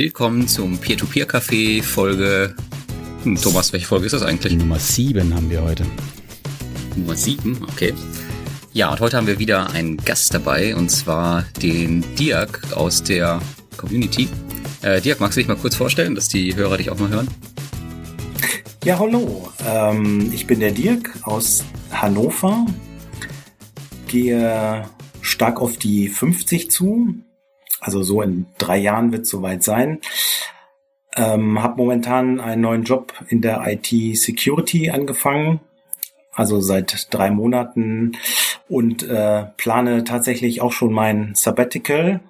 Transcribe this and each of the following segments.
Willkommen zum Peer-to-Peer-Café Folge. Hm, Thomas, welche Folge ist das eigentlich? Die Nummer 7 haben wir heute. Nummer 7, okay. Ja, und heute haben wir wieder einen Gast dabei, und zwar den Dirk aus der Community. Äh, Dirk, magst du dich mal kurz vorstellen, dass die Hörer dich auch mal hören? Ja, hallo. Ähm, ich bin der Dirk aus Hannover. Gehe stark auf die 50 zu. Also so in drei Jahren wird es soweit sein. Ähm, habe momentan einen neuen Job in der IT-Security angefangen. Also seit drei Monaten und äh, plane tatsächlich auch schon mein Sabbatical.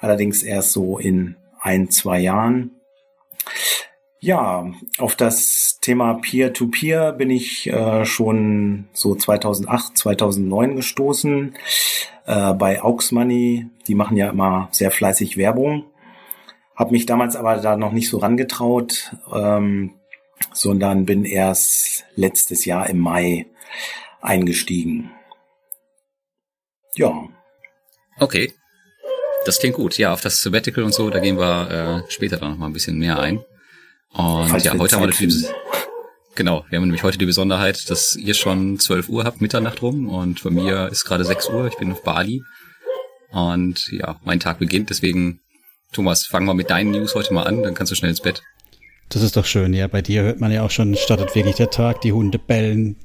Allerdings erst so in ein, zwei Jahren. Ja, auf das Thema Peer-to-Peer -Peer bin ich äh, schon so 2008, 2009 gestoßen. Äh, bei Aux Money, die machen ja immer sehr fleißig Werbung. Hab mich damals aber da noch nicht so rangetraut, ähm, sondern bin erst letztes Jahr im Mai eingestiegen. Ja. Okay. Das klingt gut. Ja, auf das Sabbatical und so, da gehen wir äh, später dann noch mal ein bisschen mehr ein. Und Falls ja, heute haben wir natürlich, genau, wir haben nämlich heute die Besonderheit, dass ihr schon 12 Uhr habt, Mitternacht rum. Und bei mir ist gerade 6 Uhr, ich bin auf Bali. Und ja, mein Tag beginnt, deswegen Thomas, fangen wir mit deinen News heute mal an, dann kannst du schnell ins Bett. Das ist doch schön, ja. Bei dir hört man ja auch schon, startet wirklich der Tag, die Hunde bellen,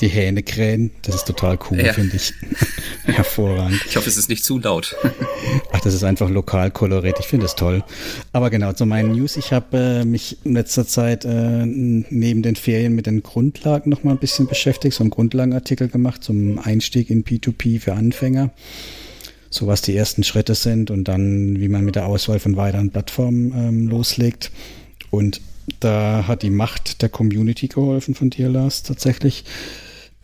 die Hähne krähen. Das ist total cool, ja. finde ich. Hervorragend. Ich hoffe, es ist nicht zu laut. Ach, das ist einfach lokal koloriert. Ich finde es toll. Aber genau, zu meinen News. Ich habe äh, mich in letzter Zeit äh, neben den Ferien mit den Grundlagen noch mal ein bisschen beschäftigt, so einen Grundlagenartikel gemacht zum Einstieg in P2P für Anfänger. So was die ersten Schritte sind und dann, wie man mit der Auswahl von weiteren Plattformen ähm, loslegt. Und da hat die Macht der Community geholfen von dir, Lars, tatsächlich.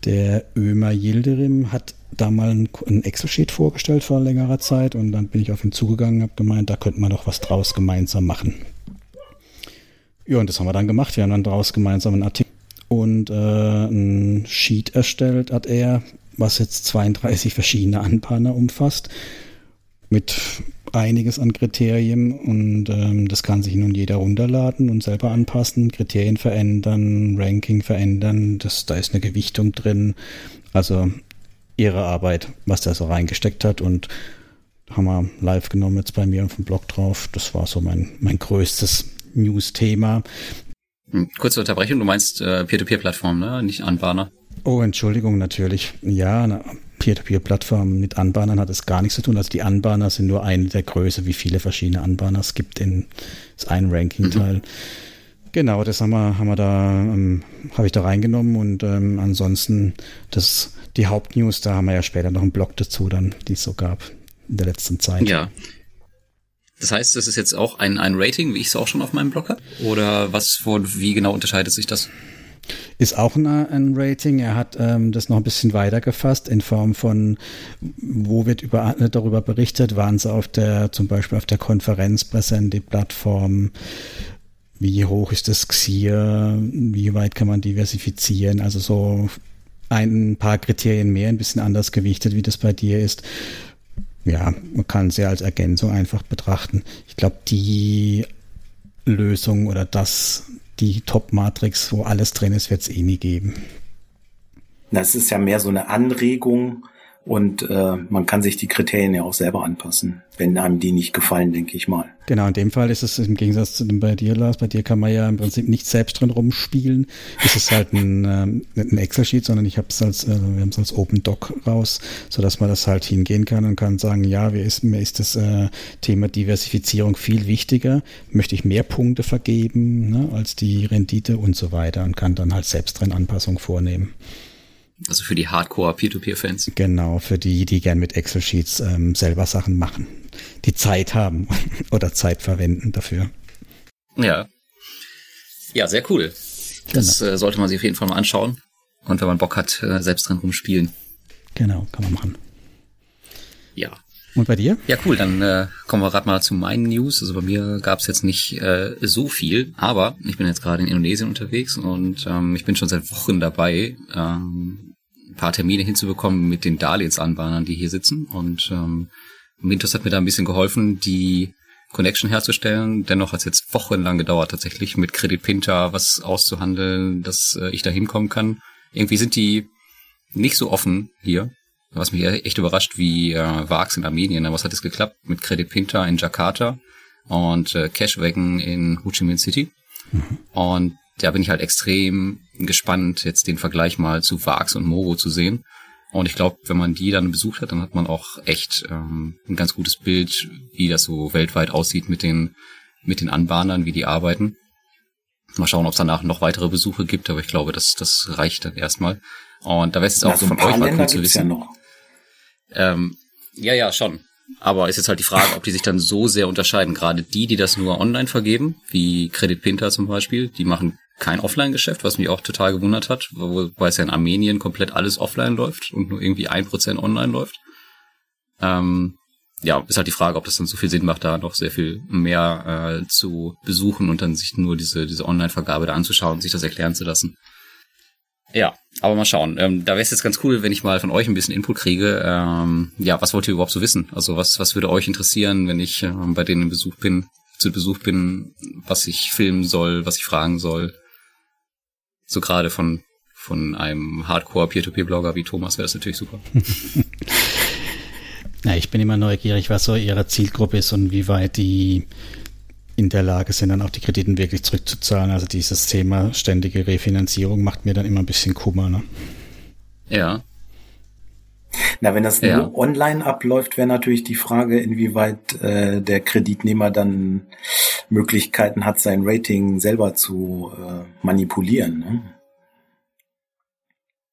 Der Ömer Yildirim hat da mal ein Excel-Sheet vorgestellt vor längerer Zeit und dann bin ich auf ihn zugegangen und habe gemeint, da könnte man doch was draus gemeinsam machen. Ja, und das haben wir dann gemacht. Wir haben dann draus gemeinsam einen Artikel und äh, ein Sheet erstellt hat er, was jetzt 32 verschiedene Anbahner umfasst, mit einiges an Kriterien und ähm, das kann sich nun jeder runterladen und selber anpassen, Kriterien verändern, Ranking verändern, das, da ist eine Gewichtung drin. Also ihre Arbeit, was der so reingesteckt hat und haben wir live genommen jetzt bei mir auf dem Blog drauf. Das war so mein, mein größtes News-Thema. Hm, kurze Unterbrechung, du meinst äh, Peer-to-Peer-Plattform, ne? Nicht Anbahner. Oh, Entschuldigung, natürlich. Ja, na, Peer-to-Peer-Plattformen mit Anbahnern hat es gar nichts zu tun. Also die Anbahner sind nur eine der Größe, wie viele verschiedene Anbahner es gibt in das ein Ranking-Teil. Mhm. Genau, das haben wir, haben wir da, ähm, habe ich da reingenommen und ähm, ansonsten das, die Hauptnews, da haben wir ja später noch einen Blog dazu, dann, die es so gab in der letzten Zeit. Ja. Das heißt, das ist jetzt auch ein, ein Rating, wie ich es auch schon auf meinem Blog habe? Oder was, von, wie genau unterscheidet sich das? Ist auch ein, ein Rating. Er hat ähm, das noch ein bisschen weiter gefasst in Form von, wo wird über, darüber berichtet, waren sie auf der, zum Beispiel auf der Konferenz präsent, die Plattform, wie hoch ist das XIR, wie weit kann man diversifizieren, also so ein paar Kriterien mehr, ein bisschen anders gewichtet, wie das bei dir ist. Ja, man kann sie als Ergänzung einfach betrachten. Ich glaube, die Lösung oder das, die Top-Matrix, wo alles drin ist, wird es eh nie geben. Das ist ja mehr so eine Anregung und äh, man kann sich die Kriterien ja auch selber anpassen, wenn einem die nicht gefallen, denke ich mal. Genau, in dem Fall ist es im Gegensatz zu dem bei dir, Lars, bei dir kann man ja im Prinzip nicht selbst drin rumspielen. Es ist halt ein, ähm, ein Excel-Sheet, sondern ich habe es als, äh, wir haben es als Open Doc raus, so dass man das halt hingehen kann und kann sagen, ja, mir ist, mir ist das äh, Thema Diversifizierung viel wichtiger, möchte ich mehr Punkte vergeben ne, als die Rendite und so weiter und kann dann halt selbst drin Anpassungen vornehmen. Also für die Hardcore Peer-to-Peer-Fans. Genau, für die, die gern mit Excel-Sheets ähm, selber Sachen machen. Die Zeit haben oder Zeit verwenden dafür. Ja. Ja, sehr cool. Das genau. äh, sollte man sich auf jeden Fall mal anschauen. Und wenn man Bock hat, äh, selbst drin rumspielen. Genau, kann man machen. Ja. Und bei dir? Ja, cool. Dann äh, kommen wir gerade mal zu meinen News. Also bei mir gab es jetzt nicht äh, so viel, aber ich bin jetzt gerade in Indonesien unterwegs und ähm, ich bin schon seit Wochen dabei, ähm, paar Termine hinzubekommen mit den Darlehensanbahnern, die hier sitzen. Und ähm, Mintos hat mir da ein bisschen geholfen, die Connection herzustellen. Dennoch hat es jetzt wochenlang gedauert, tatsächlich mit Credit Pinter was auszuhandeln, dass äh, ich da hinkommen kann. Irgendwie sind die nicht so offen hier, was mich echt überrascht, wie äh, Vax in Armenien. Aber was hat es geklappt mit Credit Pinter in Jakarta und äh, Cashwagon in Ho Chi Minh City. Mhm. Und da bin ich halt extrem gespannt, jetzt den Vergleich mal zu Vax und Mogo zu sehen. Und ich glaube, wenn man die dann besucht hat, dann hat man auch echt ähm, ein ganz gutes Bild, wie das so weltweit aussieht mit den, mit den Anbahnern, wie die arbeiten. Mal schauen, ob es danach noch weitere Besuche gibt, aber ich glaube, das, das reicht dann erstmal. Und da wäre es jetzt auch also von euch mal cool zu wissen. Ja, noch. Ähm, ja, ja, schon. Aber ist jetzt halt die Frage, ob die sich dann so sehr unterscheiden. Gerade die, die das nur online vergeben, wie Credit Pinter zum Beispiel, die machen kein Offline-Geschäft, was mich auch total gewundert hat, wobei es ja in Armenien komplett alles offline läuft und nur irgendwie ein Prozent online läuft. Ähm, ja, ist halt die Frage, ob das dann so viel Sinn macht, da noch sehr viel mehr äh, zu besuchen und dann sich nur diese, diese Online-Vergabe da anzuschauen und sich das erklären zu lassen. Ja, aber mal schauen. Ähm, da wäre es jetzt ganz cool, wenn ich mal von euch ein bisschen Input kriege. Ähm, ja, was wollt ihr überhaupt so wissen? Also was, was würde euch interessieren, wenn ich äh, bei denen im Besuch bin, zu Besuch bin, was ich filmen soll, was ich fragen soll? So gerade von, von einem Hardcore-Peer-to-Peer-Blogger wie Thomas wäre das natürlich super. ja, ich bin immer neugierig, was so ihre Zielgruppe ist und wie weit die in der Lage sind, dann auch die Krediten wirklich zurückzuzahlen. Also dieses Thema ständige Refinanzierung macht mir dann immer ein bisschen Kummer. Ne? Ja. Na, wenn das ja. nur online abläuft, wäre natürlich die Frage, inwieweit äh, der Kreditnehmer dann Möglichkeiten hat, sein Rating selber zu äh, manipulieren. Ne?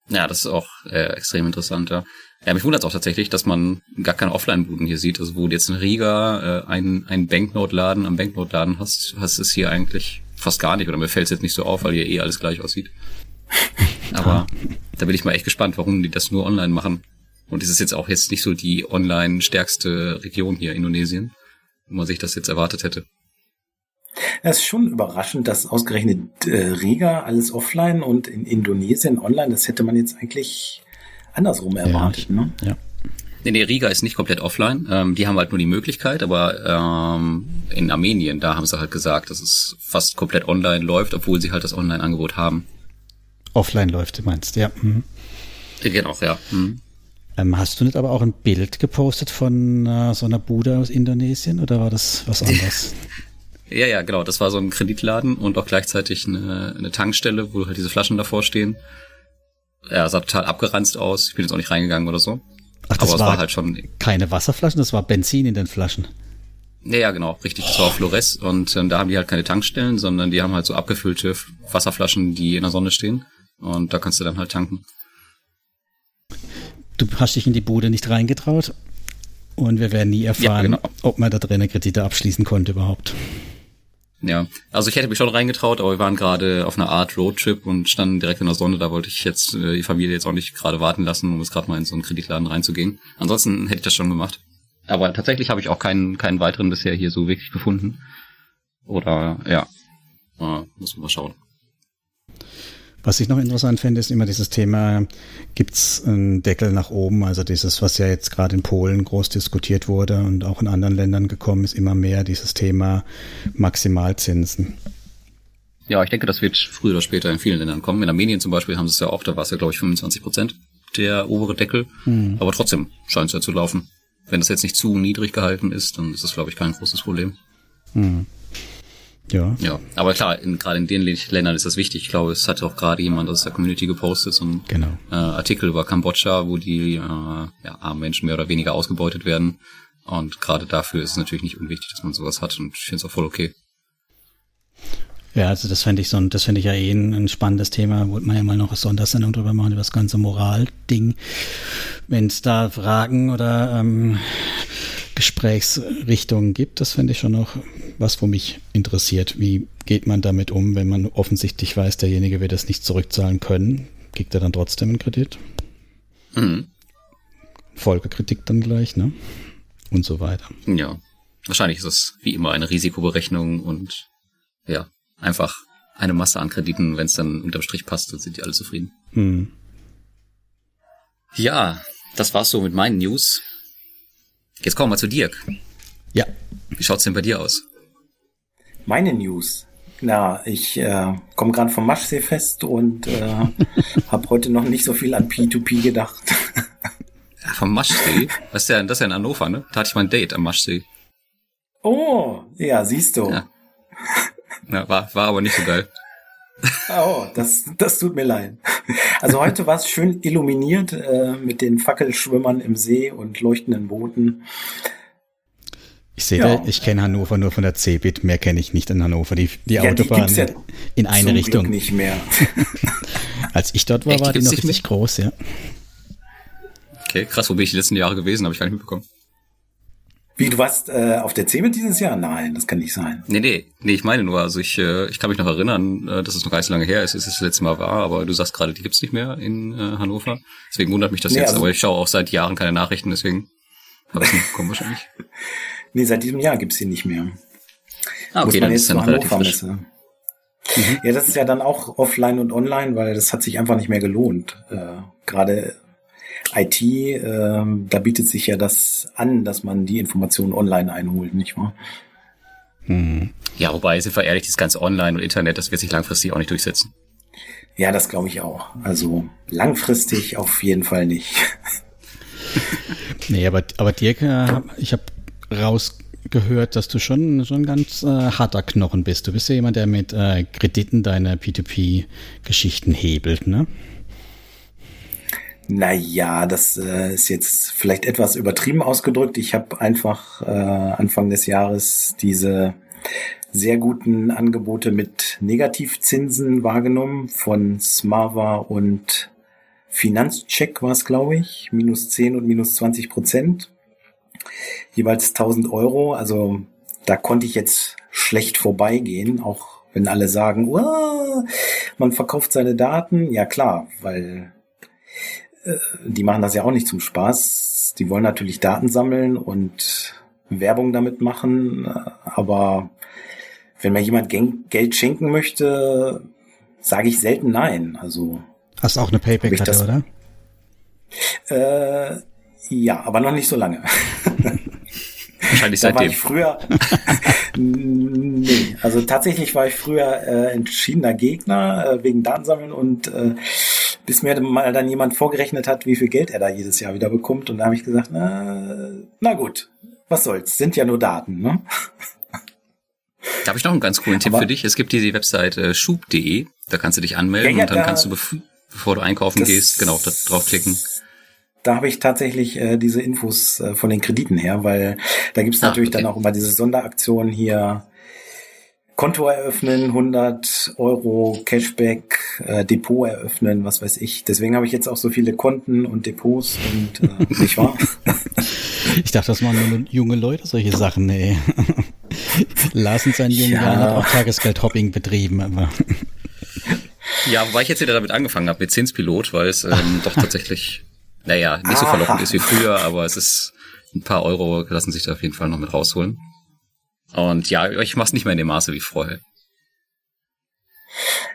Ja, das ist auch äh, extrem interessant, ja. Ja, mich wundert es auch tatsächlich, dass man gar keine Offline-Buden hier sieht. Also wo du jetzt in Riga äh, einen, einen Banknote-Laden am Banknote-Laden hast, hast es hier eigentlich fast gar nicht. Oder mir fällt es jetzt nicht so auf, weil hier eh alles gleich aussieht. Aber da bin ich mal echt gespannt, warum die das nur online machen. Und es ist jetzt auch jetzt nicht so die online stärkste Region hier, Indonesien, wo man sich das jetzt erwartet hätte. Es ist schon überraschend, dass ausgerechnet äh, Riga alles offline und in Indonesien online, das hätte man jetzt eigentlich andersrum erwartet, ja, ne? Ja. Nee, nee, Riga ist nicht komplett offline. Ähm, die haben halt nur die Möglichkeit, aber ähm, in Armenien, da haben sie halt gesagt, dass es fast komplett online läuft, obwohl sie halt das Online-Angebot haben. Offline läuft, du meinst, ja. Mhm. Genau, ja. Mhm. Ähm, hast du nicht aber auch ein Bild gepostet von äh, so einer Bude aus Indonesien oder war das was anderes? ja, ja, genau. Das war so ein Kreditladen und auch gleichzeitig eine, eine Tankstelle, wo halt diese Flaschen davor stehen ja, sah total abgeranzt aus. Ich bin jetzt auch nicht reingegangen oder so. Ach, das Aber war, es war halt schon keine Wasserflaschen, das war Benzin in den Flaschen. Ja, ja, genau, richtig. Das war Flores und ähm, da haben die halt keine Tankstellen, sondern die haben halt so abgefüllte Wasserflaschen, die in der Sonne stehen und da kannst du dann halt tanken. Du hast dich in die Bude nicht reingetraut und wir werden nie erfahren, ja, genau. ob man da drinnen Kredite abschließen konnte überhaupt. Ja, also ich hätte mich schon reingetraut, aber wir waren gerade auf einer Art Roadtrip und standen direkt in der Sonne. Da wollte ich jetzt äh, die Familie jetzt auch nicht gerade warten lassen, um es gerade mal in so einen Kreditladen reinzugehen. Ansonsten hätte ich das schon gemacht. Aber tatsächlich habe ich auch keinen keinen weiteren bisher hier so wirklich gefunden. Oder ja, äh, muss man mal schauen. Was ich noch interessant finde, ist immer dieses Thema, gibt es einen Deckel nach oben? Also dieses, was ja jetzt gerade in Polen groß diskutiert wurde und auch in anderen Ländern gekommen ist, immer mehr dieses Thema Maximalzinsen. Ja, ich denke, das wird früher oder später in vielen Ländern kommen. In Armenien zum Beispiel haben sie es ja auch, da war es ja, glaube ich, 25 Prozent der obere Deckel. Hm. Aber trotzdem scheint es ja zu laufen. Wenn das jetzt nicht zu niedrig gehalten ist, dann ist das, glaube ich, kein großes Problem. Hm. Ja. Ja, aber klar, in, gerade in den Ländern ist das wichtig. Ich glaube, es hat auch gerade jemand aus der Community gepostet, so ein genau. äh, Artikel über Kambodscha, wo die äh, ja, armen Menschen mehr oder weniger ausgebeutet werden. Und gerade dafür ist es natürlich nicht unwichtig, dass man sowas hat und ich finde es auch voll okay. Ja, also das fände ich so, das fände ich ja eh ein, ein spannendes Thema. Wollte man ja mal noch eine Sondersendung drüber machen, über das ganze Moral-Ding. Wenn es da Fragen oder ähm, Gesprächsrichtungen gibt. Das finde ich schon noch was, wo mich interessiert. Wie geht man damit um, wenn man offensichtlich weiß, derjenige wird es nicht zurückzahlen können? Kriegt er dann trotzdem einen Kredit? Mhm. Folgekritik dann gleich, ne? Und so weiter. Ja. Wahrscheinlich ist es wie immer eine Risikoberechnung und ja, einfach eine Masse an Krediten. Wenn es dann unterm Strich passt, dann sind die alle zufrieden. Mhm. Ja, das war's so mit meinen News. Jetzt kommen wir zu Dirk. Ja. Wie schaut's denn bei dir aus? Meine News. Na, ich äh, komme gerade vom Maschsee-Fest und äh, habe heute noch nicht so viel an P2P gedacht. ja, vom Maschsee? Das ist, ja, das ist ja in Hannover, ne? Da hatte ich mal ein Date am Maschsee. Oh, ja, siehst du. Ja. ja war, war aber nicht so geil. Oh, das, das tut mir leid. Also heute war es schön illuminiert äh, mit den Fackelschwimmern im See und leuchtenden Booten. Ich sehe, ja. ich kenne Hannover nur von der Cebit, mehr kenne ich nicht in Hannover. Die, die ja, Autobahn die ja in eine Richtung. Glück nicht mehr. Als ich dort war, Echt, war die noch richtig nicht? groß, ja. Okay, krass, wo bin ich die letzten Jahre gewesen, habe ich gar nicht mitbekommen. Wie, du warst äh, auf der Cebit dieses Jahr? Nein, das kann nicht sein. Nee, nee, nee, ich meine nur, also ich, äh, ich kann mich noch erinnern, äh, dass es noch gar nicht so lange her ist, dass es das letzte Mal war, aber du sagst gerade, die gibt's nicht mehr in äh, Hannover. Deswegen wundert mich das nee, jetzt, also aber ich schaue auch seit Jahren keine Nachrichten, deswegen habe ich nicht bekommen wahrscheinlich. Nee, seit diesem Jahr gibt's sie nicht mehr. Ah, okay, dann ist dann relativ frisch. Mhm. Ja, das ist ja dann auch offline und online, weil das hat sich einfach nicht mehr gelohnt. Äh, Gerade IT, äh, da bietet sich ja das an, dass man die Informationen online einholt, nicht wahr? Mhm. Ja, wobei, sind wir ehrlich, das ganze Online und Internet, das wird sich langfristig auch nicht durchsetzen. Ja, das glaube ich auch. Also langfristig auf jeden Fall nicht. nee, aber, aber Dirk, äh, ich habe rausgehört, dass du schon schon ganz äh, harter Knochen bist. Du bist ja jemand, der mit äh, Krediten deine P2P-Geschichten hebelt, ne? Naja, das äh, ist jetzt vielleicht etwas übertrieben ausgedrückt. Ich habe einfach äh, Anfang des Jahres diese sehr guten Angebote mit Negativzinsen wahrgenommen von Smava und Finanzcheck war es, glaube ich, minus 10 und minus 20 Prozent jeweils 1000 Euro. Also da konnte ich jetzt schlecht vorbeigehen, auch wenn alle sagen, man verkauft seine Daten. Ja klar, weil die machen das ja auch nicht zum Spaß. Die wollen natürlich Daten sammeln und Werbung damit machen. Aber wenn mir jemand Geld schenken möchte, sage ich selten nein. Also Hast du auch eine Payback-Karte, oder? Äh, ja, aber noch nicht so lange. Wahrscheinlich seitdem. Da war ich früher. nee, also tatsächlich war ich früher äh, entschiedener Gegner äh, wegen Datensammeln und äh, bis mir mal dann jemand vorgerechnet hat, wie viel Geld er da jedes Jahr wieder bekommt. Und da habe ich gesagt, na, na gut, was soll's, sind ja nur Daten, ne? Da habe ich noch einen ganz coolen Tipp Aber, für dich. Es gibt hier die Website äh, schub.de, da kannst du dich anmelden ja, ja, und dann da, kannst du, bevor du einkaufen gehst, genau, da draufklicken da habe ich tatsächlich äh, diese Infos äh, von den Krediten her, weil da gibt's ah, natürlich okay. dann auch immer diese Sonderaktionen hier. Konto eröffnen, 100 Euro Cashback, äh, Depot eröffnen, was weiß ich. Deswegen habe ich jetzt auch so viele Konten und Depots und äh, nicht wahr? Ich dachte, das machen nur junge Leute solche Sachen. Nee. Lars in seinen jungen ja. Jahren hat auch Tagesgeld-Hopping betrieben, aber. Ja, wobei ich jetzt wieder damit angefangen habe, mit Zinspilot, weil es ähm, doch tatsächlich naja, nicht so verlockend ist wie früher, aber es ist ein paar Euro lassen sich da auf jeden Fall noch mit rausholen. Und ja, ich mach's nicht mehr in dem Maße wie vorher.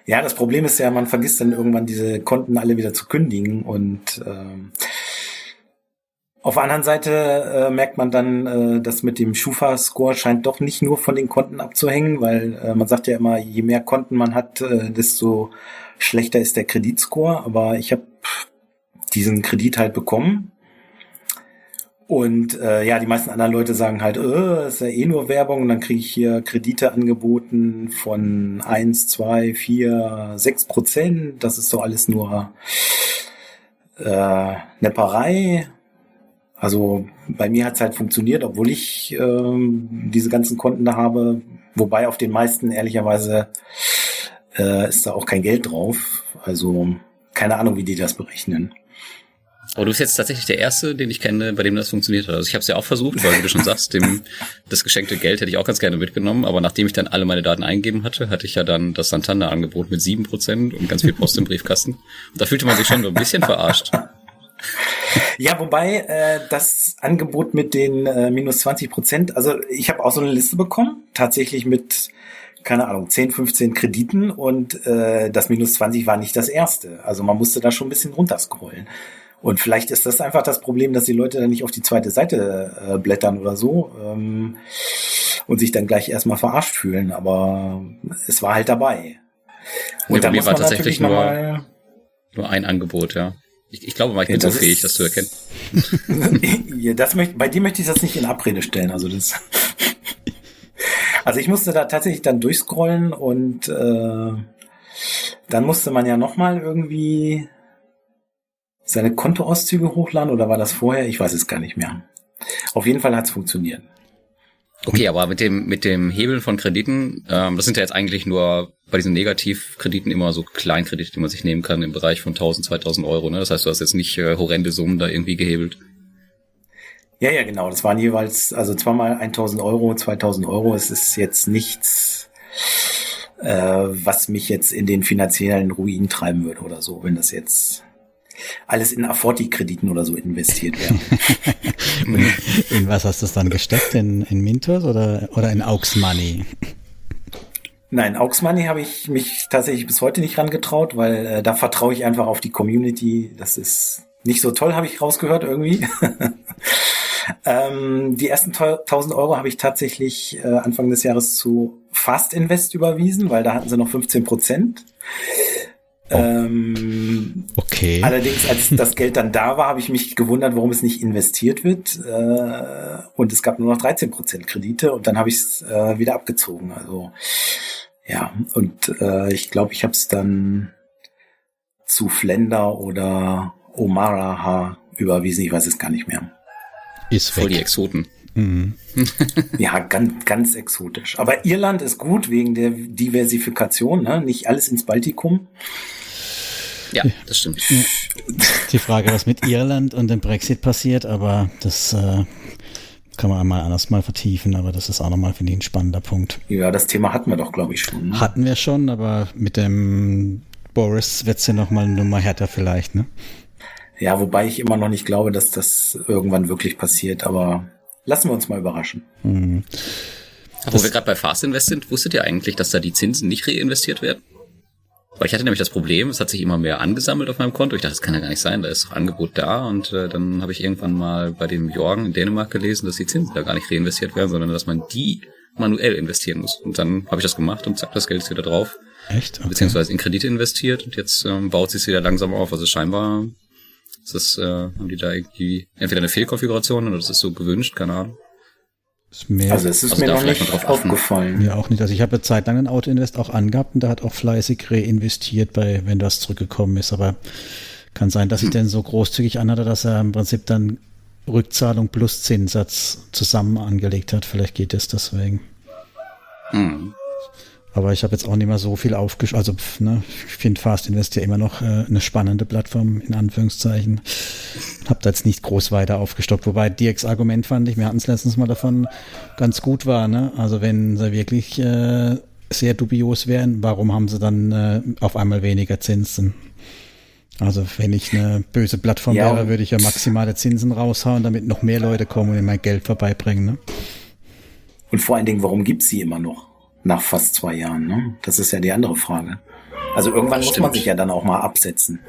Ja, das Problem ist ja, man vergisst dann irgendwann diese Konten alle wieder zu kündigen und ähm, auf der anderen Seite äh, merkt man dann, äh, dass mit dem Schufa-Score scheint doch nicht nur von den Konten abzuhängen, weil äh, man sagt ja immer, je mehr Konten man hat, äh, desto schlechter ist der Kreditscore. Aber ich habe diesen Kredit halt bekommen. Und äh, ja, die meisten anderen Leute sagen halt, äh, ist ja eh nur Werbung und dann kriege ich hier Kredite angeboten von eins, zwei, vier, sechs Prozent. Das ist doch alles nur äh, Nepperei. Also bei mir hat's halt funktioniert, obwohl ich äh, diese ganzen Konten da habe. Wobei auf den meisten ehrlicherweise äh, ist da auch kein Geld drauf. Also keine Ahnung, wie die das berechnen. Aber du bist jetzt tatsächlich der Erste, den ich kenne, bei dem das funktioniert hat. Also ich habe es ja auch versucht, weil wie du schon sagst, dem, das geschenkte Geld hätte ich auch ganz gerne mitgenommen. Aber nachdem ich dann alle meine Daten eingegeben hatte, hatte ich ja dann das Santander-Angebot mit sieben Prozent und ganz viel Post im Briefkasten. Und da fühlte man sich schon so ein bisschen verarscht. Ja, wobei äh, das Angebot mit den äh, minus 20 Prozent, also ich habe auch so eine Liste bekommen, tatsächlich mit keine Ahnung, 10, 15 Krediten und äh, das minus 20 war nicht das erste. Also man musste da schon ein bisschen runterscrollen. Und vielleicht ist das einfach das Problem, dass die Leute dann nicht auf die zweite Seite äh, blättern oder so. Ähm, und sich dann gleich erstmal verarscht fühlen. Aber es war halt dabei. Und nee, bei mir war tatsächlich nur, nur ein Angebot, ja. Ich, ich glaube mal, ich bin ja, so fähig, das zu erkennen. ja, das möchte, bei dir möchte ich das nicht in Abrede stellen. Also das. also ich musste da tatsächlich dann durchscrollen und äh, dann musste man ja nochmal irgendwie seine Kontoauszüge hochladen oder war das vorher? Ich weiß es gar nicht mehr. Auf jeden Fall hat es funktioniert. Okay, aber mit dem mit dem Hebeln von Krediten, ähm, das sind ja jetzt eigentlich nur bei diesen Negativkrediten immer so Kleinkredite, die man sich nehmen kann im Bereich von 1000, 2000 Euro. Ne? Das heißt, du hast jetzt nicht äh, horrende Summen da irgendwie gehebelt. Ja, ja, genau. Das waren jeweils also zweimal 1000 Euro, 2000 Euro. Es ist jetzt nichts, äh, was mich jetzt in den finanziellen Ruin treiben würde oder so, wenn das jetzt alles in Afforti-Krediten oder so investiert werden. in was hast du es dann gesteckt? In, in Mintos oder, oder in Aux Money? Nein, Aux Money habe ich mich tatsächlich bis heute nicht rangetraut, weil äh, da vertraue ich einfach auf die Community. Das ist nicht so toll, habe ich rausgehört irgendwie. ähm, die ersten 1000 Euro habe ich tatsächlich äh, Anfang des Jahres zu Fast Invest überwiesen, weil da hatten sie noch 15 Prozent. Oh. Ähm, okay. Allerdings, als das Geld dann da war, habe ich mich gewundert, warum es nicht investiert wird. Äh, und es gab nur noch 13 Prozent Kredite und dann habe ich es äh, wieder abgezogen. Also ja, und äh, ich glaube, ich habe es dann zu Flender oder Omaraha überwiesen. Ich weiß es gar nicht mehr. Ist voll die Exoten. Mhm. ja, ganz, ganz exotisch. Aber Irland ist gut wegen der Diversifikation, ne? nicht alles ins Baltikum. Ja, das stimmt. Die Frage, was mit Irland und dem Brexit passiert, aber das äh, kann man einmal anders mal vertiefen, aber das ist auch nochmal, finde ich, ein spannender Punkt. Ja, das Thema hatten wir doch, glaube ich, schon. Ne? Hatten wir schon, aber mit dem Boris wird es ja nochmal eine Nummer härter vielleicht, ne? Ja, wobei ich immer noch nicht glaube, dass das irgendwann wirklich passiert, aber lassen wir uns mal überraschen. Mhm. Wo wir gerade bei Fast Invest sind, wusstet ihr eigentlich, dass da die Zinsen nicht reinvestiert werden? Weil ich hatte nämlich das Problem, es hat sich immer mehr angesammelt auf meinem Konto. Ich dachte, das kann ja gar nicht sein, da ist doch Angebot da. Und äh, dann habe ich irgendwann mal bei dem Jorgen in Dänemark gelesen, dass die Zinsen da gar nicht reinvestiert werden, sondern dass man die manuell investieren muss. Und dann habe ich das gemacht und zack, das Geld ist wieder drauf. Echt? Okay. Beziehungsweise in Kredite investiert und jetzt ähm, baut sich wieder langsam auf. Also scheinbar ist das, äh, haben die da irgendwie entweder eine Fehlkonfiguration oder das ist so gewünscht, keine Ahnung. Ist mehr, also es ist also mir noch nicht aufgefallen. Mir auch nicht. Also ich habe eine Zeit lang ein Autoinvest auch angehabt und da hat auch fleißig reinvestiert, bei, wenn das zurückgekommen ist. Aber kann sein, dass ich hm. den so großzügig anhatte, dass er im Prinzip dann Rückzahlung plus Zinssatz zusammen angelegt hat. Vielleicht geht es deswegen. Hm. Aber ich habe jetzt auch nicht mehr so viel aufgesch... Also ne, ich finde Fast Invest ja immer noch äh, eine spannende Plattform, in Anführungszeichen. Hab da jetzt nicht groß weiter aufgestockt. Wobei Dirks Argument fand ich, wir hatten es letztens mal davon, ganz gut war. Ne? Also wenn sie wirklich äh, sehr dubios wären, warum haben sie dann äh, auf einmal weniger Zinsen? Also wenn ich eine böse Plattform ja. wäre, würde ich ja maximale Zinsen raushauen, damit noch mehr Leute kommen und mir mein Geld vorbeibringen. Ne? Und vor allen Dingen, warum gibt's sie immer noch? Nach fast zwei Jahren. Ne? Das ist ja die andere Frage. Also irgendwann muss man sich ja dann auch mal absetzen.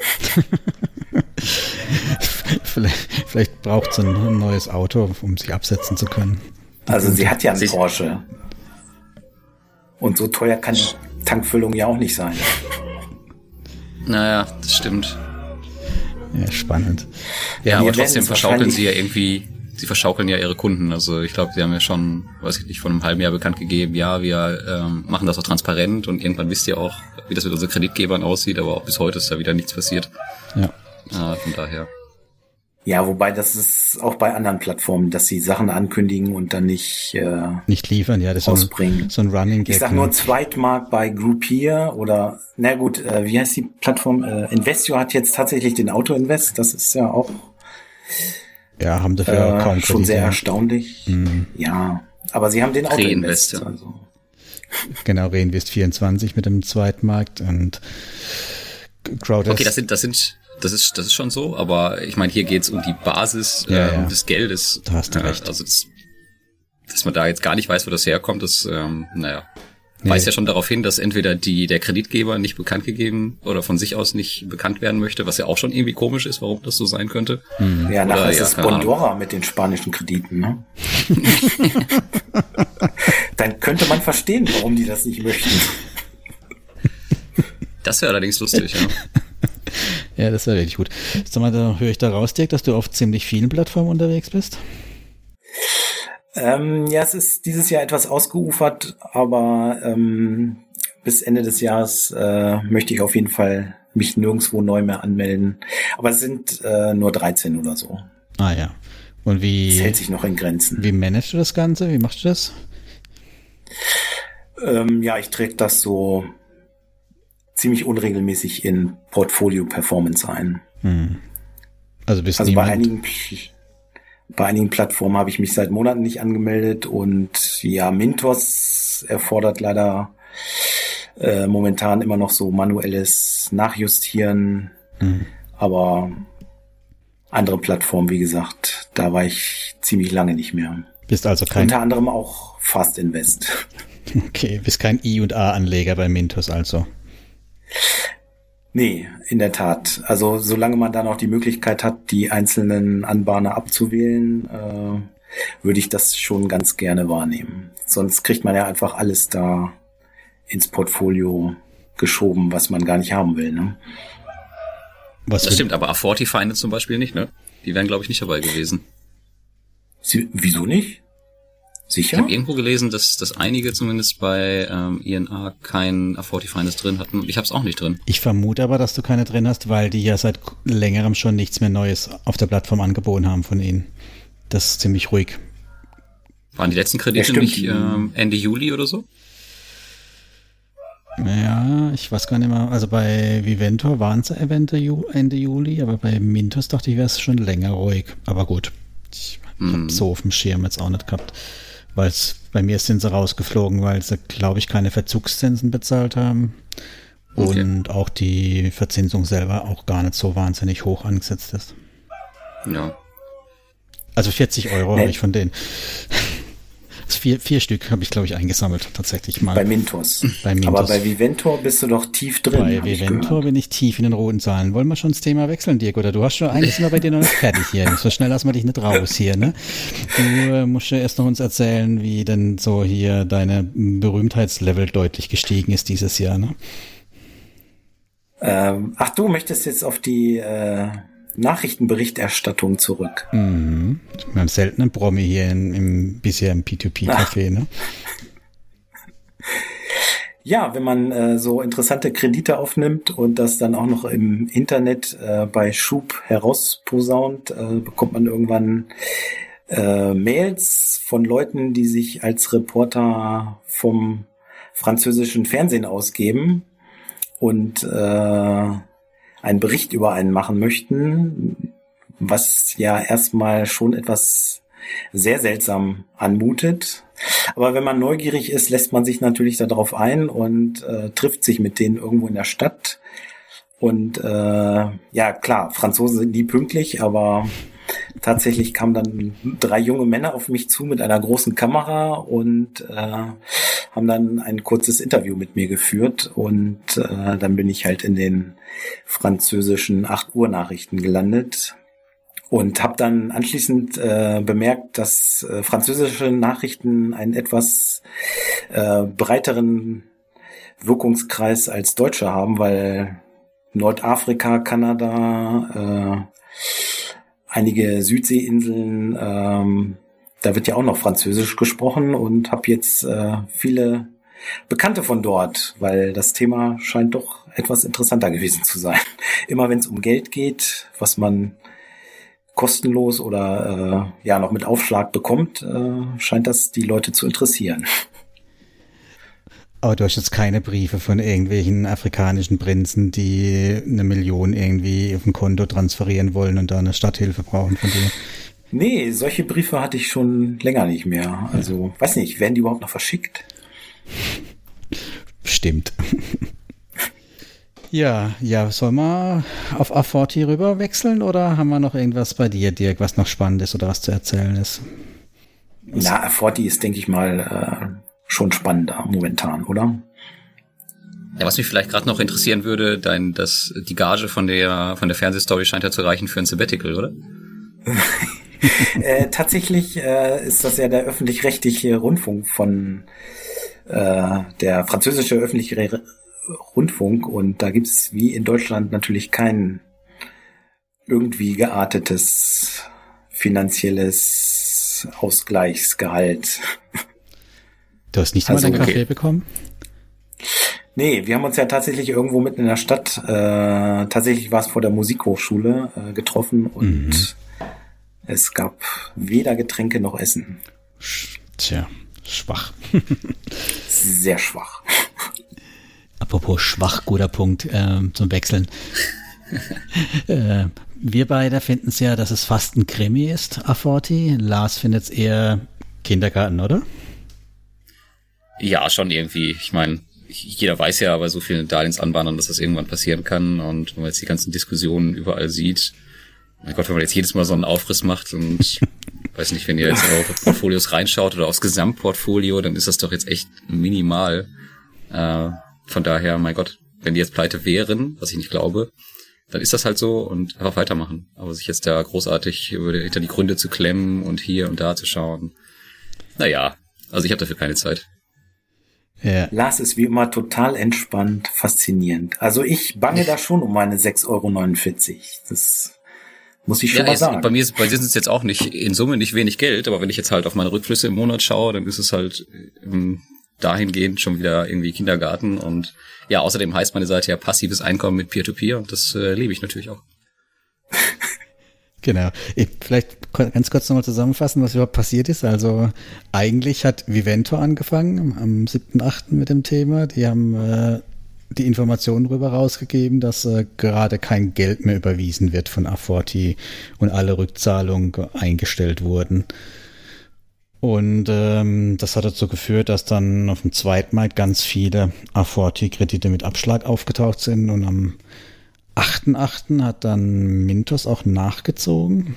vielleicht, vielleicht braucht sie ein neues Auto, um sich absetzen zu können. Also sie hat ja einen Porsche. Und so teuer kann die Tankfüllung ja auch nicht sein. Naja, das stimmt. Ja, spannend. Ja, aber trotzdem verschaukeln sie ja irgendwie sie verschaukeln ja ihre Kunden. Also ich glaube, sie haben ja schon, weiß ich nicht, vor einem halben Jahr bekannt gegeben, ja, wir ähm, machen das auch transparent und irgendwann wisst ihr auch, wie das mit unseren Kreditgebern aussieht, aber auch bis heute ist da wieder nichts passiert. Ja. Äh, von daher. Ja, wobei das ist auch bei anderen Plattformen, dass sie Sachen ankündigen und dann nicht äh, nicht liefern, ja, das ist so ein, so ein Running Gag. Ich sag nur ne? Zweitmarkt bei Groupier oder na gut, äh, wie heißt die Plattform? Äh, Investio hat jetzt tatsächlich den Auto Invest, das ist ja auch ja, haben dafür äh, kaum Schon sehr erstaunlich. Mhm. Ja, aber sie haben den Auto Reinvest. Also. Genau, Reinvest 24 mit dem Zweitmarkt und Crowders. Okay, das sind, das sind, das ist, das ist schon so, aber ich meine, hier geht's um die Basis ja, äh, ja. des Geldes. Da hast du recht. Also, das, dass man da jetzt gar nicht weiß, wo das herkommt, das, ähm, naja, nee. weist ja schon darauf hin, dass entweder die, der Kreditgeber nicht bekannt gegeben oder von sich aus nicht bekannt werden möchte, was ja auch schon irgendwie komisch ist, warum das so sein könnte. Mhm. Ja, nachher ist ja, es Bondora mit den spanischen Krediten, ne? Dann könnte man verstehen, warum die das nicht möchten. Das wäre allerdings lustig, ja. ja, das wäre wirklich gut. Sag mal, da höre ich da raus, Dirk, dass du auf ziemlich vielen Plattformen unterwegs bist. Ähm, ja, es ist dieses Jahr etwas ausgeufert, aber ähm, bis Ende des Jahres äh, möchte ich auf jeden Fall mich nirgendwo neu mehr anmelden. Aber es sind äh, nur 13 oder so. Ah ja. Und wie. Das hält sich noch in Grenzen. Wie managst du das Ganze? Wie machst du das? Ähm, ja, ich träge das so ziemlich unregelmäßig in Portfolio Performance ein. Hm. Also bist also bei einigen bei einigen Plattformen habe ich mich seit Monaten nicht angemeldet und ja, Mintos erfordert leider äh, momentan immer noch so manuelles Nachjustieren. Mhm. Aber andere Plattformen, wie gesagt, da war ich ziemlich lange nicht mehr. Bist also kein. Unter anderem auch Fast Invest. Okay, bist kein I und A-Anleger bei Mintos also. Nee, in der Tat. Also solange man da noch die Möglichkeit hat, die einzelnen Anbahner abzuwählen, äh, würde ich das schon ganz gerne wahrnehmen. Sonst kriegt man ja einfach alles da ins Portfolio geschoben, was man gar nicht haben will. Ne? Was das stimmt, aber A40 Feinde zum Beispiel nicht, ne? Die wären, glaube ich, nicht dabei gewesen. Sie, wieso nicht? Sicher? Ich habe irgendwo gelesen, dass, dass einige zumindest bei ähm, INA kein A40 Findes drin hatten. Ich habe es auch nicht drin. Ich vermute aber, dass du keine drin hast, weil die ja seit längerem schon nichts mehr Neues auf der Plattform angeboten haben von ihnen. Das ist ziemlich ruhig. Waren die letzten Kredite ja, nicht ähm, Ende Juli oder so? Ja, ich weiß gar nicht mehr. Also bei Viventor waren es Ende, Ende Juli, aber bei Mintos dachte ich, wäre es schon länger ruhig. Aber gut, ich mm. habe so auf dem Schirm jetzt auch nicht gehabt. Weil bei mir sind sie rausgeflogen, weil sie, glaube ich, keine Verzugszinsen bezahlt haben. Okay. Und auch die Verzinsung selber auch gar nicht so wahnsinnig hoch angesetzt ist. Ja. Also 40 Euro nee. habe ich von denen. Vier, vier Stück habe ich, glaube ich, eingesammelt, tatsächlich mal. Bei Mintos. Bei Mintos. Aber bei Viventor bist du doch tief drin. Bei Viventor bin ich tief in den roten Zahlen. Wollen wir schon das Thema wechseln, Dirk? Oder du hast schon, eigentlich wir bei dir noch nicht fertig hier. So schnell lassen wir dich nicht raus hier, ne? Du äh, musst ja erst noch uns erzählen, wie denn so hier deine Berühmtheitslevel deutlich gestiegen ist dieses Jahr, ne? Ähm, ach, du möchtest jetzt auf die, äh Nachrichtenberichterstattung zurück. Mhm. Wir haben selten einen Promi hier in, im, bisher im P2P-Café, ne? Ja, wenn man äh, so interessante Kredite aufnimmt und das dann auch noch im Internet äh, bei Schub herausposaunt, äh, bekommt man irgendwann äh, Mails von Leuten, die sich als Reporter vom französischen Fernsehen ausgeben und äh, einen Bericht über einen machen möchten, was ja erstmal schon etwas sehr seltsam anmutet. Aber wenn man neugierig ist, lässt man sich natürlich darauf ein und äh, trifft sich mit denen irgendwo in der Stadt. Und äh, ja, klar, Franzosen sind nie pünktlich, aber tatsächlich kamen dann drei junge Männer auf mich zu mit einer großen Kamera und äh, haben dann ein kurzes Interview mit mir geführt und äh, dann bin ich halt in den französischen 8 Uhr Nachrichten gelandet und habe dann anschließend äh, bemerkt, dass äh, französische Nachrichten einen etwas äh, breiteren Wirkungskreis als deutsche haben, weil Nordafrika, Kanada, äh, einige Südseeinseln, ähm, da wird ja auch noch Französisch gesprochen und habe jetzt äh, viele Bekannte von dort, weil das Thema scheint doch etwas interessanter gewesen zu sein. Immer wenn es um Geld geht, was man kostenlos oder äh, ja noch mit Aufschlag bekommt, äh, scheint das die Leute zu interessieren. Aber du hast jetzt keine Briefe von irgendwelchen afrikanischen Prinzen, die eine Million irgendwie auf ein Konto transferieren wollen und da eine Stadthilfe brauchen von dir? Nee, solche Briefe hatte ich schon länger nicht mehr. Also, ja. weiß nicht, werden die überhaupt noch verschickt? Stimmt. ja, ja, sollen wir auf A40 rüber wechseln oder haben wir noch irgendwas bei dir, Dirk, was noch spannend ist oder was zu erzählen ist? Na, A40 ist, denke ich mal, äh, schon spannender momentan, oder? Ja, was mich vielleicht gerade noch interessieren würde, dein, das, die Gage von der, von der Fernsehstory scheint ja zu reichen für ein Sabbatical, oder? äh, tatsächlich äh, ist das ja der öffentlich-rechtliche Rundfunk von äh, der französische öffentliche Rundfunk und da gibt's wie in Deutschland natürlich kein irgendwie geartetes finanzielles Ausgleichsgehalt. Du hast nicht also, mal deinen okay. Kaffee bekommen? Nee, wir haben uns ja tatsächlich irgendwo mitten in der Stadt, äh, tatsächlich war es vor der Musikhochschule äh, getroffen und mhm. es gab weder Getränke noch Essen. Tja, schwach. Sehr schwach. Apropos schwach, guter Punkt äh, zum Wechseln. äh, wir beide finden es ja, dass es fast ein Krimi ist, A40. Lars findet es eher Kindergarten, oder? Ja, schon irgendwie. Ich meine, jeder weiß ja bei so vielen Darlehensanbahnern, dass das irgendwann passieren kann. Und wenn man jetzt die ganzen Diskussionen überall sieht, mein Gott, wenn man jetzt jedes Mal so einen Aufriss macht und weiß nicht, wenn ihr jetzt auf Portfolios reinschaut oder aufs Gesamtportfolio, dann ist das doch jetzt echt minimal. Äh, von daher, mein Gott, wenn die jetzt pleite wären, was ich nicht glaube, dann ist das halt so und einfach weitermachen. Aber sich jetzt da großartig hinter die Gründe zu klemmen und hier und da zu schauen, naja, also ich habe dafür keine Zeit. Ja. Lars ist wie immer total entspannt, faszinierend. Also ich bange da schon um meine 6,49 Euro. Das muss ich schon ja, mal sagen. Bei mir ist, bei dir ist es jetzt auch nicht in Summe nicht wenig Geld, aber wenn ich jetzt halt auf meine Rückflüsse im Monat schaue, dann ist es halt ähm, dahingehend schon wieder irgendwie Kindergarten und ja, außerdem heißt meine Seite ja passives Einkommen mit Peer-to-Peer -Peer und das äh, liebe ich natürlich auch. Genau. Ich, vielleicht ganz kurz nochmal zusammenfassen, was überhaupt passiert ist. Also eigentlich hat Vivento angefangen am 7.8. mit dem Thema. Die haben äh, die Informationen darüber rausgegeben, dass äh, gerade kein Geld mehr überwiesen wird von Aforti und alle Rückzahlungen eingestellt wurden. Und ähm, das hat dazu geführt, dass dann auf dem Zweitmarkt ganz viele Aforti-Kredite mit Abschlag aufgetaucht sind und am 8.8. hat dann Mintos auch nachgezogen,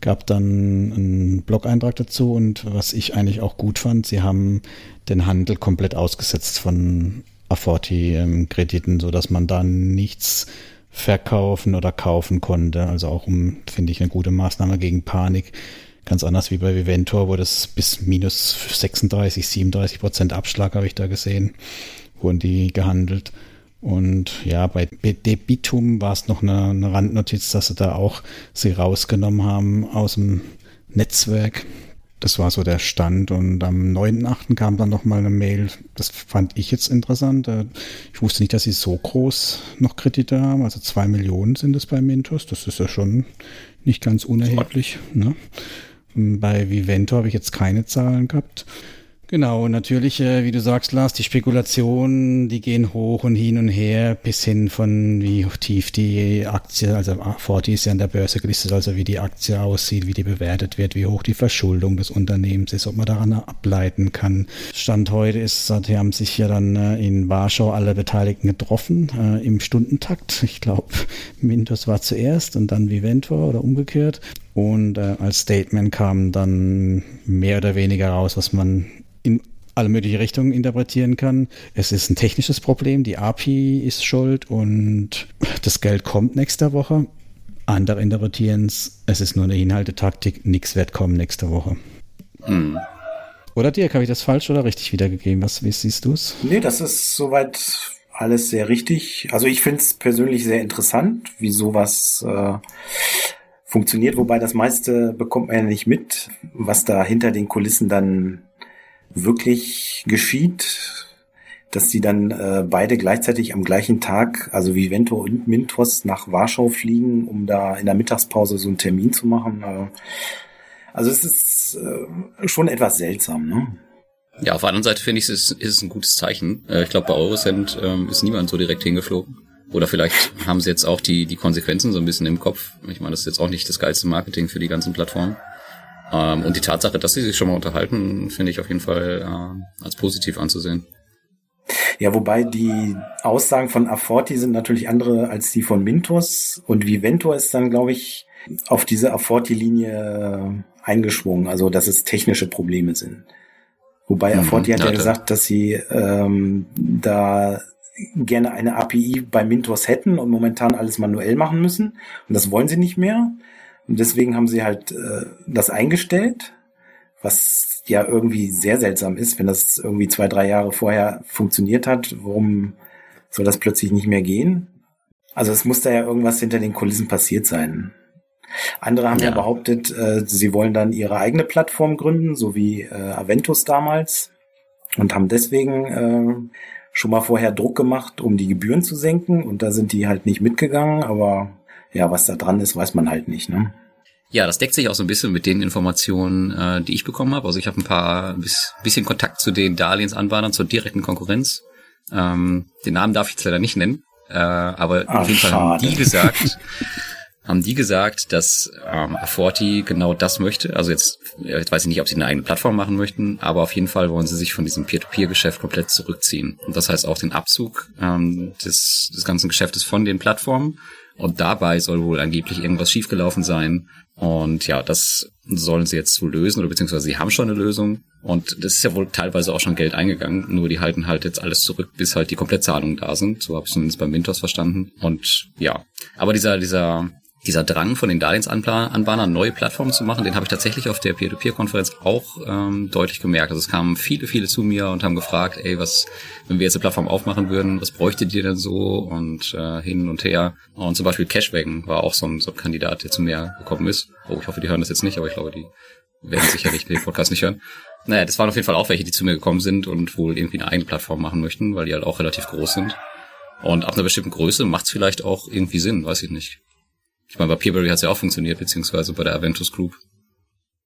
gab dann einen Blog-Eintrag dazu und was ich eigentlich auch gut fand, sie haben den Handel komplett ausgesetzt von Aforti-Krediten, so dass man da nichts verkaufen oder kaufen konnte. Also auch um, finde ich, eine gute Maßnahme gegen Panik. Ganz anders wie bei Viventor, wo das bis minus 36, 37 Prozent Abschlag habe ich da gesehen, wurden die gehandelt. Und ja, bei Debitum war es noch eine, eine Randnotiz, dass sie da auch sie rausgenommen haben aus dem Netzwerk. Das war so der Stand. Und am 9.8. kam dann noch mal eine Mail. Das fand ich jetzt interessant. Äh, ich wusste nicht, dass sie so groß noch Kredite haben. Also zwei Millionen sind es bei Mintos. Das ist ja schon nicht ganz unerheblich. Ne? Bei Vivento habe ich jetzt keine Zahlen gehabt. Genau, natürlich, äh, wie du sagst, Lars, die Spekulationen, die gehen hoch und hin und her bis hin von wie tief die Aktie, also Forti ist ja an der Börse gelistet, also wie die Aktie aussieht, wie die bewertet wird, wie hoch die Verschuldung des Unternehmens ist, ob man daran ableiten kann. Stand heute ist, die haben sich ja dann äh, in Warschau alle Beteiligten getroffen, äh, im Stundentakt. Ich glaube, Mintos war zuerst und dann Viventor oder umgekehrt. Und äh, als Statement kam dann mehr oder weniger raus, was man alle mögliche Richtungen interpretieren kann. Es ist ein technisches Problem, die API ist schuld und das Geld kommt nächste Woche. Andere interpretieren es, es ist nur eine Inhaltetaktik, nichts wird kommen nächste Woche. Mhm. Oder Dirk, habe ich das falsch oder richtig wiedergegeben? Was, wie siehst du es? Nee, das ist soweit alles sehr richtig. Also ich finde es persönlich sehr interessant, wie sowas äh, funktioniert, wobei das meiste bekommt man ja nicht mit, was da hinter den Kulissen dann wirklich geschieht, dass sie dann äh, beide gleichzeitig am gleichen Tag, also wie Vento und Mintos, nach Warschau fliegen, um da in der Mittagspause so einen Termin zu machen. Äh, also es ist äh, schon etwas seltsam, ne? Ja, auf der anderen Seite finde ich, es ist, ist es ein gutes Zeichen. Äh, ich glaube, bei Eurocent ähm, ist niemand so direkt hingeflogen. Oder vielleicht haben sie jetzt auch die, die Konsequenzen so ein bisschen im Kopf. Ich meine, das ist jetzt auch nicht das geilste Marketing für die ganzen Plattformen. Ähm, und die Tatsache, dass sie sich schon mal unterhalten, finde ich auf jeden Fall äh, als positiv anzusehen. Ja, wobei die Aussagen von Aforti sind natürlich andere als die von Mintos und Viventor ist dann, glaube ich, auf diese Aforti-Linie eingeschwungen, also dass es technische Probleme sind. Wobei mhm, Aforti hat ja, ja gesagt, dass sie ähm, da gerne eine API bei Mintos hätten und momentan alles manuell machen müssen. Und das wollen sie nicht mehr Und deswegen haben sie halt äh, das eingestellt, was ja irgendwie sehr seltsam ist, wenn das irgendwie zwei, drei Jahre vorher funktioniert hat. Warum soll das plötzlich nicht mehr gehen? Also es muss da ja irgendwas hinter den Kulissen passiert sein. Andere haben ja, ja behauptet, äh, sie wollen dann ihre eigene Plattform gründen, so wie äh, Aventus damals, und haben deswegen äh, schon mal vorher Druck gemacht, um die Gebühren zu senken. Und da sind die halt nicht mitgegangen. Aber ja, was da dran ist, weiß man halt nicht. Ne? Ja, das deckt sich auch so ein bisschen mit den Informationen, äh, die ich bekommen habe. Also ich habe ein paar ein bisschen Kontakt zu den Darlehensanbahnern zur direkten Konkurrenz. Ähm, den Namen darf ich jetzt leider nicht nennen, äh, aber Ach, auf jeden Fall haben die gesagt, haben die gesagt, dass ähm, Forti genau das möchte. Also jetzt, jetzt weiß ich nicht, ob sie eine eigene Plattform machen möchten, aber auf jeden Fall wollen sie sich von diesem Peer-to-Peer-Geschäft komplett zurückziehen. Und das heißt auch den Abzug ähm, des, des ganzen Geschäftes von den Plattformen. Und dabei soll wohl angeblich irgendwas schiefgelaufen sein. Und ja, das sollen sie jetzt so lösen, oder beziehungsweise sie haben schon eine Lösung. Und das ist ja wohl teilweise auch schon Geld eingegangen, nur die halten halt jetzt alles zurück, bis halt die Komplettzahlungen da sind. So habe ich zumindest beim Mintos verstanden. Und ja, aber dieser, dieser dieser Drang von den Darlehensanbahnern, neue Plattformen zu machen, den habe ich tatsächlich auf der Peer-to-Peer-Konferenz auch ähm, deutlich gemerkt. Also es kamen viele, viele zu mir und haben gefragt, ey, was, wenn wir jetzt eine Plattform aufmachen würden, was bräuchtet ihr denn so? Und äh, hin und her. Und zum Beispiel Cashwagon war auch so ein, so ein Kandidat, der zu mir gekommen ist. Oh, ich hoffe, die hören das jetzt nicht, aber ich glaube, die werden sicherlich den Podcast nicht hören. Naja, das waren auf jeden Fall auch welche, die zu mir gekommen sind und wohl irgendwie eine eigene Plattform machen möchten, weil die halt auch relativ groß sind. Und ab einer bestimmten Größe macht es vielleicht auch irgendwie Sinn, weiß ich nicht. Ich meine, bei Peerberry hat es ja auch funktioniert, beziehungsweise bei der Aventus Group.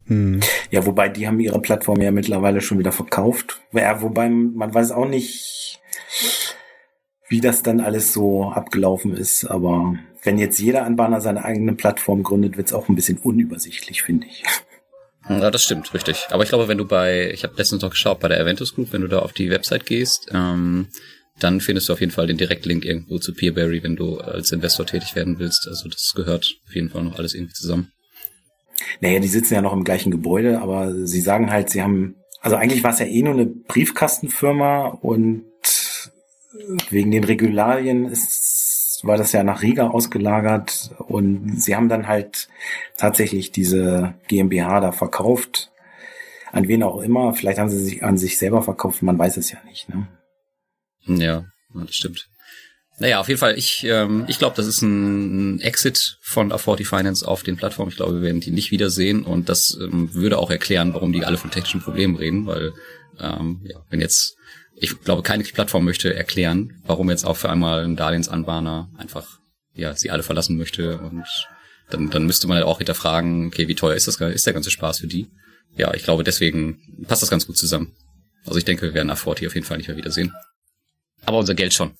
Hm. Ja, wobei die haben ihre Plattform ja mittlerweile schon wieder verkauft. Ja, wobei man weiß auch nicht, wie das dann alles so abgelaufen ist. Aber wenn jetzt jeder Anbahner seine eigene Plattform gründet, wird es auch ein bisschen unübersichtlich, finde ich. Ja, das stimmt, richtig. Aber ich glaube, wenn du bei, ich habe letztens noch geschaut, bei der Aventus Group, wenn du da auf die Website gehst, ähm, dann findest du auf jeden Fall den Direktlink irgendwo zu Peerberry, wenn du als Investor tätig werden willst. Also das gehört auf jeden Fall noch alles irgendwie zusammen. Naja, die sitzen ja noch im gleichen Gebäude, aber sie sagen halt, sie haben, also eigentlich war es ja eh nur eine Briefkastenfirma und wegen den Regularien ist, war das ja nach Riga ausgelagert und sie haben dann halt tatsächlich diese GmbH da verkauft. An wen auch immer. Vielleicht haben sie sich an sich selber verkauft, man weiß es ja nicht. Ne? Ja, das stimmt. Naja, auf jeden Fall, ich, ähm, ich glaube, das ist ein Exit von A40 Finance auf den Plattformen. Ich glaube, wir werden die nicht wiedersehen und das ähm, würde auch erklären, warum die alle von technischen Problemen reden, weil ähm, ja, wenn jetzt, ich glaube, keine Plattform möchte erklären, warum jetzt auch für einmal ein Darlehensanbahner einfach ja sie alle verlassen möchte und dann, dann müsste man halt auch hinterfragen, okay, wie teuer ist das, ist der ganze Spaß für die? Ja, ich glaube, deswegen passt das ganz gut zusammen. Also ich denke, wir werden A40 auf jeden Fall nicht mehr wiedersehen. Aber unser Geld schon.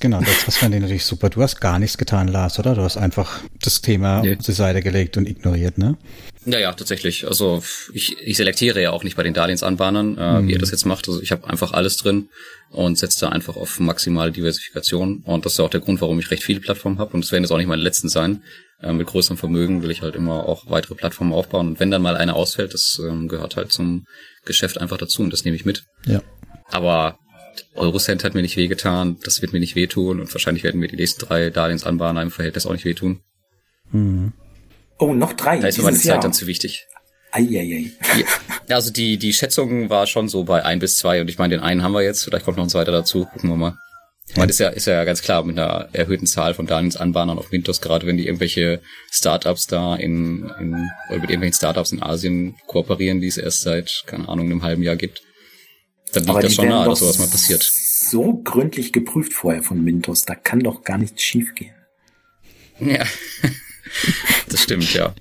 Genau, das, das fand ich natürlich super. Du hast gar nichts getan, Lars, oder? Du hast einfach das Thema nee. zur Seite gelegt und ignoriert, ne? Ja, ja, tatsächlich. Also ich, ich selektiere ja auch nicht bei den Darlehensanbahnern, äh, mhm. wie ihr das jetzt macht. Also ich habe einfach alles drin und setze da einfach auf maximale Diversifikation. Und das ist auch der Grund, warum ich recht viele Plattformen habe. Und das werden jetzt auch nicht meine letzten sein. Äh, mit größerem Vermögen will ich halt immer auch weitere Plattformen aufbauen. Und wenn dann mal eine ausfällt, das ähm, gehört halt zum Geschäft einfach dazu und das nehme ich mit. Ja. Aber Eurocent hat mir nicht wehgetan, das wird mir nicht wehtun und wahrscheinlich werden mir die nächsten drei Darlehensanbahner im Verhältnis auch nicht wehtun. Mhm. Oh, noch drei. Da ist mir meine Zeit Jahr. dann zu wichtig. Eieiei. Ja, also die, die Schätzung war schon so bei ein bis zwei und ich meine, den einen haben wir jetzt, vielleicht kommt noch ein zweiter dazu, gucken wir mal. Ich meine, ist ja, ist ja ganz klar mit einer erhöhten Zahl von Darlehensanbahnern auf Windows, gerade wenn die irgendwelche Startups da in, in oder mit irgendwelchen Startups in Asien kooperieren, die es erst seit, keine Ahnung, einem halben Jahr gibt. Dann liegt das schon nahe, dass sowas mal passiert. So gründlich geprüft vorher von Mintos, da kann doch gar nichts schiefgehen. Ja, das stimmt, ja.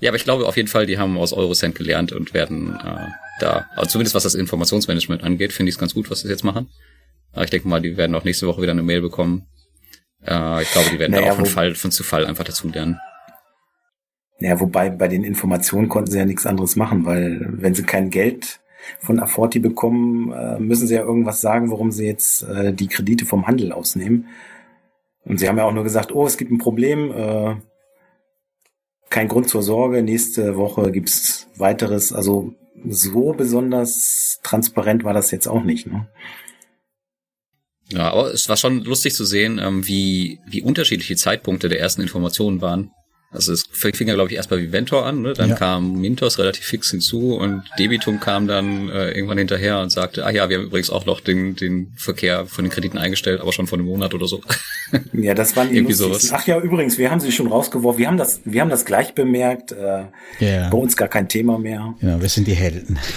Ja, aber ich glaube auf jeden Fall, die haben aus Eurocent gelernt und werden äh, da, also zumindest was das Informationsmanagement angeht, finde ich es ganz gut, was sie jetzt machen. Aber ich denke mal, die werden auch nächste Woche wieder eine Mail bekommen. Äh, ich glaube, die werden naja, da auch von Fall, von zu Fall einfach dazu lernen. Ja, wobei bei den Informationen konnten sie ja nichts anderes machen, weil wenn sie kein Geld von Aforti bekommen, äh, müssen sie ja irgendwas sagen, warum sie jetzt äh, die Kredite vom Handel ausnehmen. Und sie haben ja auch nur gesagt, oh, es gibt ein Problem, äh, kein Grund zur Sorge, nächste Woche gibt's weiteres. Also so besonders transparent war das jetzt auch nicht. Ne? Ja, aber es war schon lustig zu sehen, ähm, wie, wie unterschiedliche Zeitpunkte der ersten Informationen waren. Also es fing ja, glaube ich, erst bei Viventor an, ne? dann ja. kam Mintos relativ fix hinzu und Debitum kam dann äh, irgendwann hinterher und sagte, ah ja, wir haben übrigens auch noch den, den Verkehr von den Krediten eingestellt, aber schon vor einem Monat oder so. Ja, das waren die Irgendwie sowas. Ach ja, übrigens, wir haben sie schon rausgeworfen. Wir haben das, wir haben das gleich bemerkt. Äh, yeah. Bei uns gar kein Thema mehr. Ja, wir sind die Helden.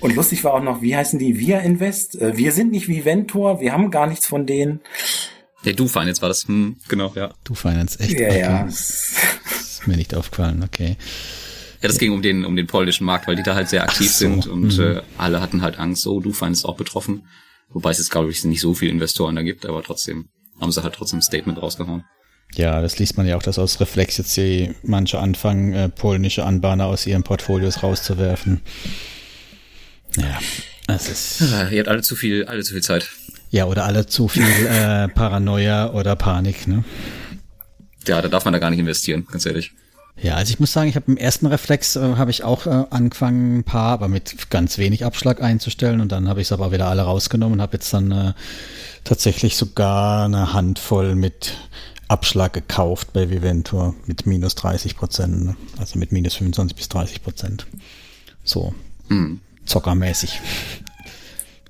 Und lustig war auch noch, wie heißen die? Wir Invest? Äh, wir sind nicht wie Ventor, wir haben gar nichts von denen. Ja, Du Finance war das, hm, genau, ja. Du Finance, echt? Ja, okay. ja. Das ist mir nicht aufgefallen, okay. Ja, das ging um den, um den polnischen Markt, weil die da halt sehr aktiv so. sind und mhm. äh, alle hatten halt Angst, oh, Du Finance ist auch betroffen. Wobei es jetzt, glaube ich, nicht so viele Investoren da gibt, aber trotzdem haben sie halt trotzdem ein Statement rausgehauen. Ja, das liest man ja auch, dass aus Reflex jetzt die manche anfangen, äh, polnische Anbahner aus ihren Portfolios rauszuwerfen. Ja, das ist. Ja, ihr habt alle zu viel, alle zu viel Zeit. Ja, oder alle zu viel äh, Paranoia oder Panik, ne? Ja, da darf man da gar nicht investieren, ganz ehrlich. Ja, also ich muss sagen, ich habe im ersten Reflex äh, habe ich auch äh, angefangen, ein paar, aber mit ganz wenig Abschlag einzustellen und dann habe ich es aber wieder alle rausgenommen und habe jetzt dann äh, tatsächlich sogar eine Handvoll mit Abschlag gekauft bei Viventor mit minus 30 Prozent, ne? also mit minus 25 bis 30 Prozent. So. Mhm zockermäßig.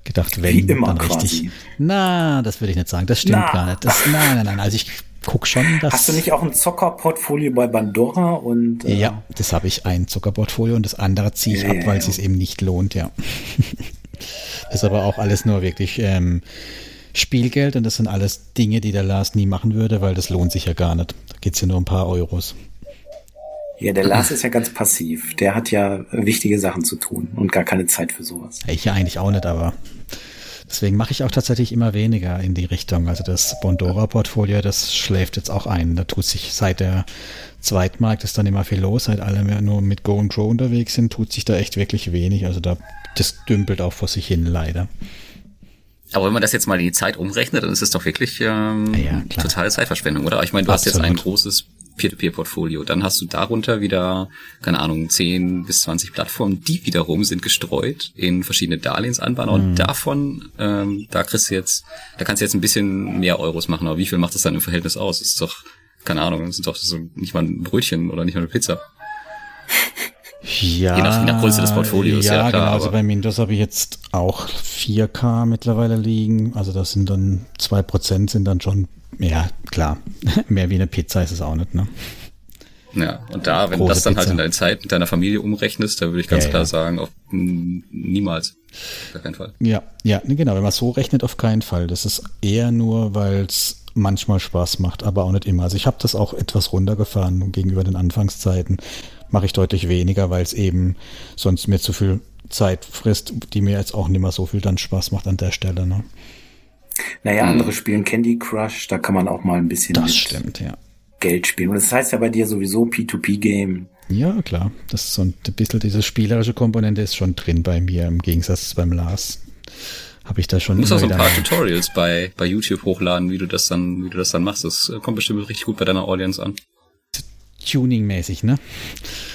Gedacht, wenn, Wie immer dann quasi. richtig. Na, das würde ich nicht sagen. Das stimmt Na. gar nicht. Das, nein, nein, nein. Also ich guck schon, dass. Hast du nicht auch ein Zockerportfolio bei Bandora und? Äh ja, das habe ich ein Zockerportfolio und das andere ziehe ich ja, ab, weil ja. es sich eben nicht lohnt, ja. das ist aber auch alles nur wirklich ähm, Spielgeld und das sind alles Dinge, die der Lars nie machen würde, weil das lohnt sich ja gar nicht. Da geht's ja nur um ein paar Euros. Ja, der Lars ist ja ganz passiv. Der hat ja wichtige Sachen zu tun und gar keine Zeit für sowas. Ich ja eigentlich auch nicht, aber deswegen mache ich auch tatsächlich immer weniger in die Richtung. Also das Bondora-Portfolio, das schläft jetzt auch ein. Da tut sich seit der Zweitmarkt ist dann immer viel los, seit alle mehr nur mit Go and Grow unterwegs sind, tut sich da echt wirklich wenig. Also da, das dümpelt auch vor sich hin, leider. Aber wenn man das jetzt mal in die Zeit umrechnet, dann ist es doch wirklich ähm, ja, totale Zeitverschwendung, oder? Ich meine, du Absolut. hast jetzt ein großes Peer-to-Peer-Portfolio. Dann hast du darunter wieder, keine Ahnung, 10 bis 20 Plattformen, die wiederum sind gestreut in verschiedene Darlehensanbahner mhm. und davon, ähm, da kriegst du jetzt, da kannst du jetzt ein bisschen mehr Euros machen, aber wie viel macht das dann im Verhältnis aus? Das ist doch, keine Ahnung, das ist doch so nicht mal ein Brötchen oder nicht mal eine Pizza. Ja, je nach, je nach Größe des Portfolios, ja, ja klar. Genau, also bei Mintos habe ich jetzt auch 4K mittlerweile liegen. Also das sind dann zwei Prozent sind dann schon ja, klar. Mehr wie eine Pizza ist es auch nicht, ne? Ja, und da, wenn du das dann Pizza. halt in deine Zeit mit deiner Familie umrechnest, da würde ich ganz ja, klar ja. sagen, auf, niemals. Auf keinen Fall. Ja, ja, genau. Wenn man so rechnet, auf keinen Fall. Das ist eher nur, weil es manchmal Spaß macht, aber auch nicht immer. Also ich habe das auch etwas runtergefahren gegenüber den Anfangszeiten. Mache ich deutlich weniger, weil es eben sonst mir zu viel Zeit frisst, die mir jetzt auch nicht mehr so viel dann Spaß macht an der Stelle. Ne? Naja, hm. andere spielen Candy Crush, da kann man auch mal ein bisschen das stimmt, ja. Geld spielen. Und das heißt ja bei dir sowieso P2P-Game. Ja, klar. Das ist so ein bisschen diese spielerische Komponente ist schon drin bei mir, im Gegensatz zu beim Lars. Habe ich da schon. Du musst auch so ein paar Tutorials bei, bei YouTube hochladen, wie du das dann, wie du das dann machst. Das kommt bestimmt richtig gut bei deiner Audience an. Tuning-mäßig, ne?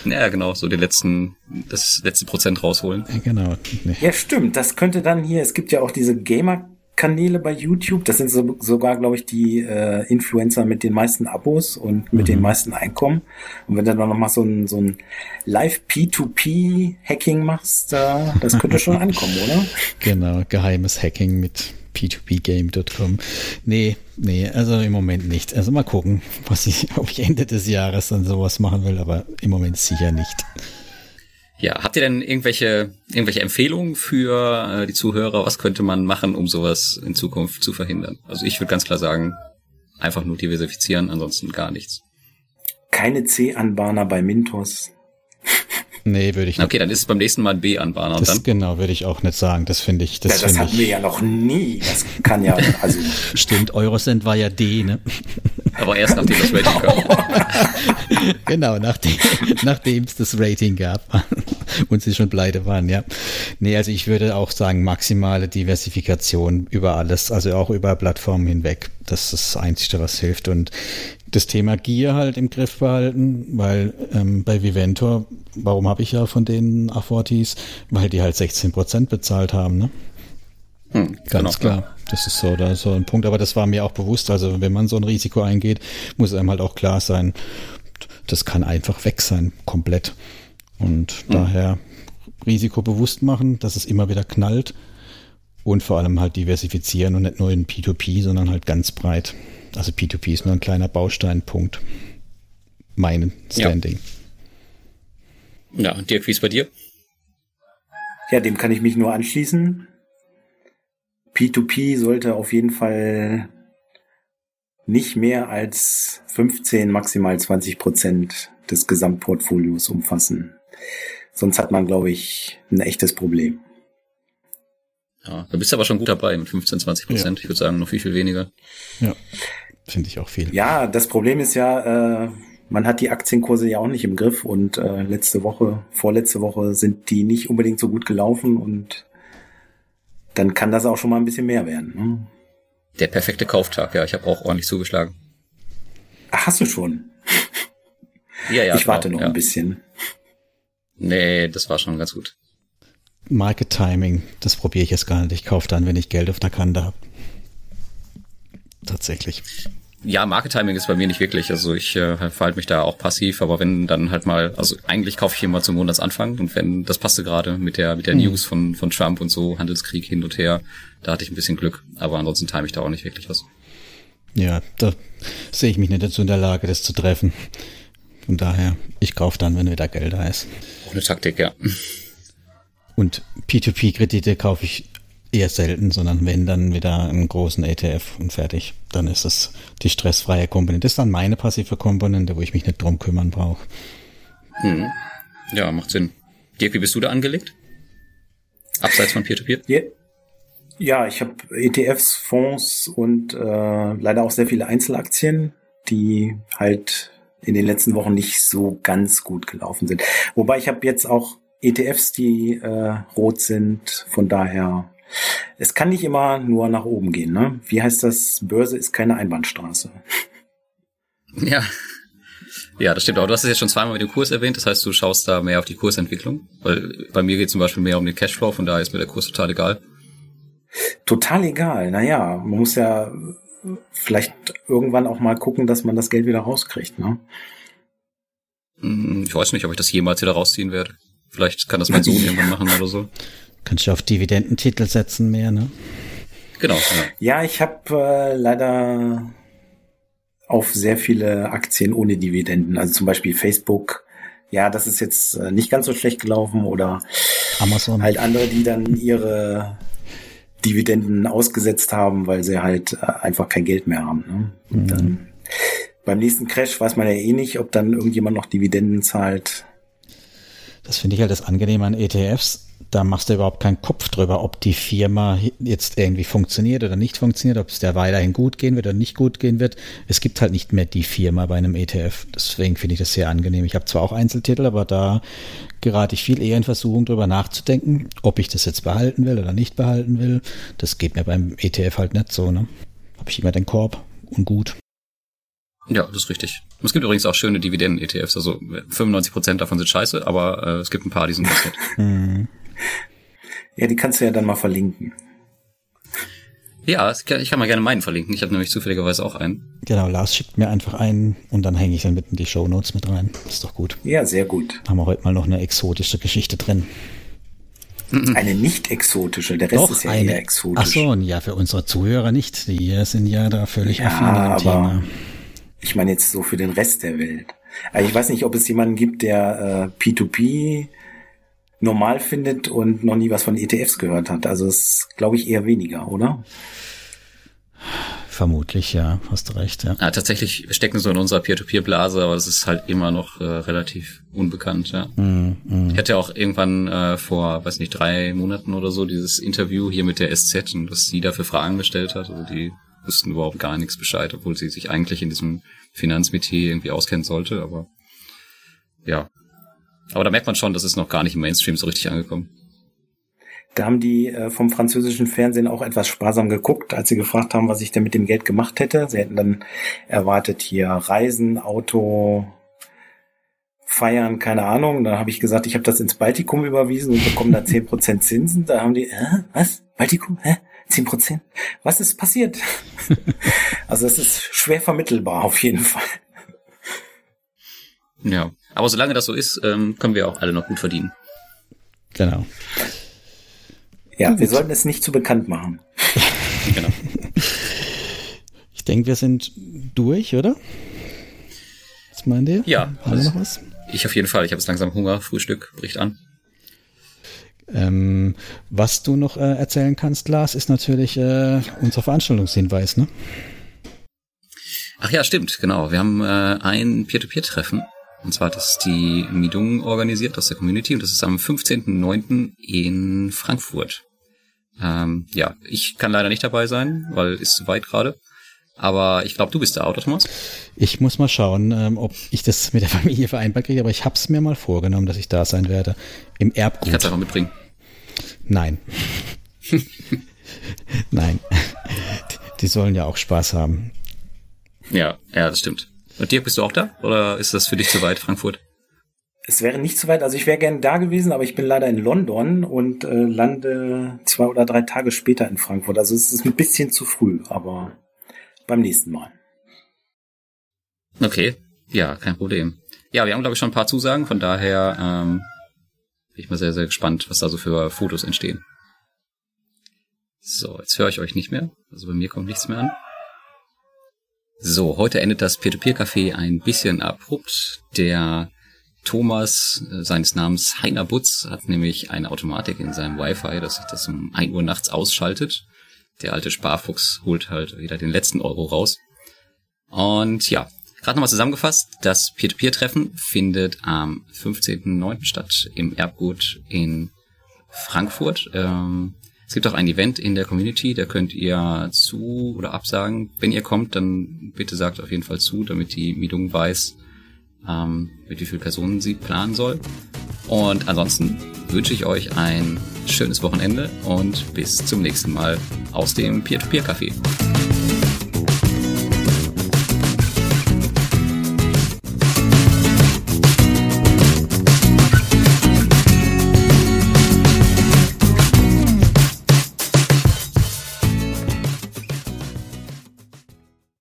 Ja, genau, so die letzten, das letzte Prozent rausholen. Ja, genau. Nee. Ja, stimmt. Das könnte dann hier, es gibt ja auch diese Gamer Kanäle bei YouTube. Das sind so, sogar, glaube ich, die äh, Influencer mit den meisten Abos und mit mhm. den meisten Einkommen. Und wenn du dann noch mal so ein, so ein Live P2P-Hacking machst, da, das könnte schon ankommen, oder? Genau, geheimes Hacking mit p2pgame.com. Nee, nee, also im Moment nicht. Also mal gucken, was ich, ob ich Ende des Jahres dann sowas machen will, aber im Moment sicher nicht. Ja, habt ihr denn irgendwelche, irgendwelche Empfehlungen für äh, die Zuhörer? Was könnte man machen, um sowas in Zukunft zu verhindern? Also ich würde ganz klar sagen, einfach nur diversifizieren, ansonsten gar nichts. Keine C-Anbahner bei Mintos. Nee, würde ich nicht. Okay, dann ist es beim nächsten Mal ein B-Anbahner. Das dann? genau, würde ich auch nicht sagen. Das finde ich. Das, ja, das hatten ich, wir ja noch nie. Das kann ja, also. Stimmt, Eurocent war ja D, ne? Aber erst nachdem das Rating gab. genau, nachdem, nachdem es das Rating gab und sie schon pleite waren, ja. Nee, also ich würde auch sagen, maximale Diversifikation über alles, also auch über Plattformen hinweg. Das ist das Einzige, was hilft. Und das Thema Gier halt im Griff behalten, weil ähm, bei Viventor, warum habe ich ja von den Affortis? Weil die halt 16 Prozent bezahlt haben, ne? Hm, Ganz genau. klar. Das ist so, da so ein Punkt. Aber das war mir auch bewusst. Also wenn man so ein Risiko eingeht, muss einem halt auch klar sein, das kann einfach weg sein, komplett. Und mhm. daher Risiko bewusst machen, dass es immer wieder knallt und vor allem halt diversifizieren und nicht nur in P2P, sondern halt ganz breit. Also P2P ist nur ein kleiner Bausteinpunkt. Mein Standing. Ja, ja und Dirk, wie ist bei dir? Ja, dem kann ich mich nur anschließen. P2P sollte auf jeden Fall nicht mehr als 15, maximal 20 Prozent des Gesamtportfolios umfassen. Sonst hat man, glaube ich, ein echtes Problem. Ja, da bist du aber schon gut dabei mit 15, 20 Prozent. Ja. Ich würde sagen, noch viel, viel weniger. Ja, finde ich auch viel. Ja, das Problem ist ja, äh, man hat die Aktienkurse ja auch nicht im Griff und äh, letzte Woche, vorletzte Woche sind die nicht unbedingt so gut gelaufen und dann kann das auch schon mal ein bisschen mehr werden. Ne? Der perfekte Kauftag, ja. Ich habe auch ordentlich zugeschlagen. Ach, hast du schon? Ja, ja. Ich warte genau, noch ja. ein bisschen. Nee, das war schon ganz gut. Market Timing, das probiere ich jetzt gar nicht. Ich kaufe dann, wenn ich Geld auf der Kante habe. Tatsächlich. Ja, Market Timing ist bei mir nicht wirklich. Also ich äh, verhalte mich da auch passiv, aber wenn dann halt mal, also eigentlich kaufe ich immer zum Monatsanfang und wenn das passte gerade mit der mit der mhm. News von von Trump und so Handelskrieg hin und her, da hatte ich ein bisschen Glück, aber ansonsten time ich da auch nicht wirklich was. Ja, da sehe ich mich nicht dazu in der Lage, das zu treffen. Von daher, ich kaufe dann, wenn wieder Geld da ist. Auch eine Taktik, ja. Und P2P-Kredite kaufe ich eher selten, sondern wenn dann wieder einen großen ETF und fertig. Dann ist es die stressfreie Komponente. Das ist dann meine passive Komponente, wo ich mich nicht drum kümmern brauche. Hm. Ja, macht Sinn. Dirk, wie bist du da angelegt? Abseits von Peer-to-Peer? -Peer? Ja, ich habe ETFs, Fonds und äh, leider auch sehr viele Einzelaktien, die halt in den letzten Wochen nicht so ganz gut gelaufen sind. Wobei ich habe jetzt auch ETFs, die äh, rot sind. Von daher, es kann nicht immer nur nach oben gehen. Ne? Wie heißt das? Börse ist keine Einbahnstraße. Ja. Ja, das stimmt. Aber du hast es jetzt schon zweimal mit dem Kurs erwähnt. Das heißt, du schaust da mehr auf die Kursentwicklung. Weil bei mir geht zum Beispiel mehr um den Cashflow. Von daher ist mir der Kurs total egal. Total egal. Naja, man muss ja vielleicht irgendwann auch mal gucken, dass man das Geld wieder rauskriegt. Ne? Hm, ich weiß nicht, ob ich das jemals wieder rausziehen werde. Vielleicht kann das mein Sohn irgendwann machen oder so. Kannst du auf Dividendentitel setzen mehr, ne? Genau. Ja, ja ich habe äh, leider auf sehr viele Aktien ohne Dividenden. Also zum Beispiel Facebook. Ja, das ist jetzt äh, nicht ganz so schlecht gelaufen oder Amazon. Halt andere, die dann ihre Dividenden ausgesetzt haben, weil sie halt äh, einfach kein Geld mehr haben. Ne? Mhm. Dann beim nächsten Crash weiß man ja eh nicht, ob dann irgendjemand noch Dividenden zahlt. Das finde ich halt das Angenehme an ETFs. Da machst du überhaupt keinen Kopf drüber, ob die Firma jetzt irgendwie funktioniert oder nicht funktioniert, ob es der weiterhin gut gehen wird oder nicht gut gehen wird. Es gibt halt nicht mehr die Firma bei einem ETF. Deswegen finde ich das sehr angenehm. Ich habe zwar auch Einzeltitel, aber da gerate ich viel eher in Versuchung drüber nachzudenken, ob ich das jetzt behalten will oder nicht behalten will. Das geht mir beim ETF halt nicht so. Ne? Habe ich immer den Korb und gut. Ja, das ist richtig. Es gibt übrigens auch schöne Dividenden-ETFs, also 95% davon sind scheiße, aber äh, es gibt ein paar, die sind ganz nett. Mhm. Ja, die kannst du ja dann mal verlinken. Ja, ich kann, mal gerne meinen verlinken. Ich habe nämlich zufälligerweise auch einen. Genau, Lars schickt mir einfach einen und dann hänge ich dann mitten die Show Notes mit rein. Ist doch gut. Ja, sehr gut. Haben wir heute mal noch eine exotische Geschichte drin. Eine nicht exotische, der Rest Doch, ist ja eine, eher exotisch. Ach so, und ja, für unsere Zuhörer nicht. Die sind ja da völlig ja, affin im Thema. Ich meine jetzt so für den Rest der Welt. Also ich weiß nicht, ob es jemanden gibt, der äh, P2P normal findet und noch nie was von ETFs gehört hat. Also es glaube ich eher weniger, oder? Vermutlich, ja, hast du recht, ja. ja tatsächlich stecken so in unserer Peer-to-Peer-Blase, aber es ist halt immer noch äh, relativ unbekannt, ja. Mm, mm. Ich hatte auch irgendwann äh, vor, weiß nicht, drei Monaten oder so dieses Interview hier mit der SZ und was sie dafür Fragen gestellt hat. Also die wussten überhaupt gar nichts Bescheid, obwohl sie sich eigentlich in diesem Finanzmetier irgendwie auskennen sollte, aber ja. Aber da merkt man schon, das ist noch gar nicht im Mainstream so richtig angekommen. Da haben die äh, vom französischen Fernsehen auch etwas sparsam geguckt, als sie gefragt haben, was ich denn mit dem Geld gemacht hätte. Sie hätten dann erwartet hier Reisen, Auto, Feiern, keine Ahnung. Dann habe ich gesagt, ich habe das ins Baltikum überwiesen und bekomme da zehn Prozent Zinsen. Da haben die, äh, was? Baltikum? Hä? Zehn Prozent? Was ist passiert? also das ist schwer vermittelbar auf jeden Fall. Ja, aber solange das so ist, ähm, können wir auch alle noch gut verdienen. Genau. Ja, wir sollten es nicht zu bekannt machen. genau. Ich denke, wir sind durch, oder? Was meint ihr? Ja. Haben wir noch was? Ich auf jeden Fall. Ich habe jetzt langsam Hunger. Frühstück bricht an. Ähm, was du noch äh, erzählen kannst, Lars, ist natürlich äh, unser Veranstaltungshinweis, ne? Ach ja, stimmt, genau. Wir haben äh, ein Peer-to-Peer-Treffen. Und zwar hat das die Midung organisiert aus der Community und das ist am 15.09. in Frankfurt. Ähm, ja, ich kann leider nicht dabei sein, weil ist zu weit gerade. Aber ich glaube, du bist da, oder Thomas? Ich muss mal schauen, ähm, ob ich das mit der Familie vereinbart kriege, aber ich habe es mir mal vorgenommen, dass ich da sein werde. Im Erbgut. Ich kann es einfach mitbringen. Nein. Nein. Die sollen ja auch Spaß haben. Ja, ja, das stimmt. Und Dirk, bist du auch da? Oder ist das für dich zu weit, Frankfurt? Es wäre nicht zu weit. Also ich wäre gerne da gewesen, aber ich bin leider in London und äh, lande zwei oder drei Tage später in Frankfurt. Also es ist ein bisschen zu früh, aber beim nächsten Mal. Okay, ja, kein Problem. Ja, wir haben, glaube ich, schon ein paar Zusagen, von daher ähm, bin ich mal sehr, sehr gespannt, was da so für Fotos entstehen. So, jetzt höre ich euch nicht mehr. Also bei mir kommt nichts mehr an. So, heute endet das Peer-to-Peer-Café ein bisschen abrupt. Der Thomas, äh, seines Namens Heiner Butz, hat nämlich eine Automatik in seinem Wi-Fi, dass sich das um 1 Uhr nachts ausschaltet der alte Sparfuchs holt halt wieder den letzten Euro raus. Und ja, gerade nochmal zusammengefasst, das Peer-to-Peer-Treffen findet am 15.09. statt im Erbgut in Frankfurt. Ähm, es gibt auch ein Event in der Community, da könnt ihr zu oder absagen. Wenn ihr kommt, dann bitte sagt auf jeden Fall zu, damit die Mietung weiß, ähm, mit wie vielen Personen sie planen soll. Und ansonsten wünsche ich euch ein schönes Wochenende und bis zum nächsten Mal aus dem Peer-to-Peer-Café.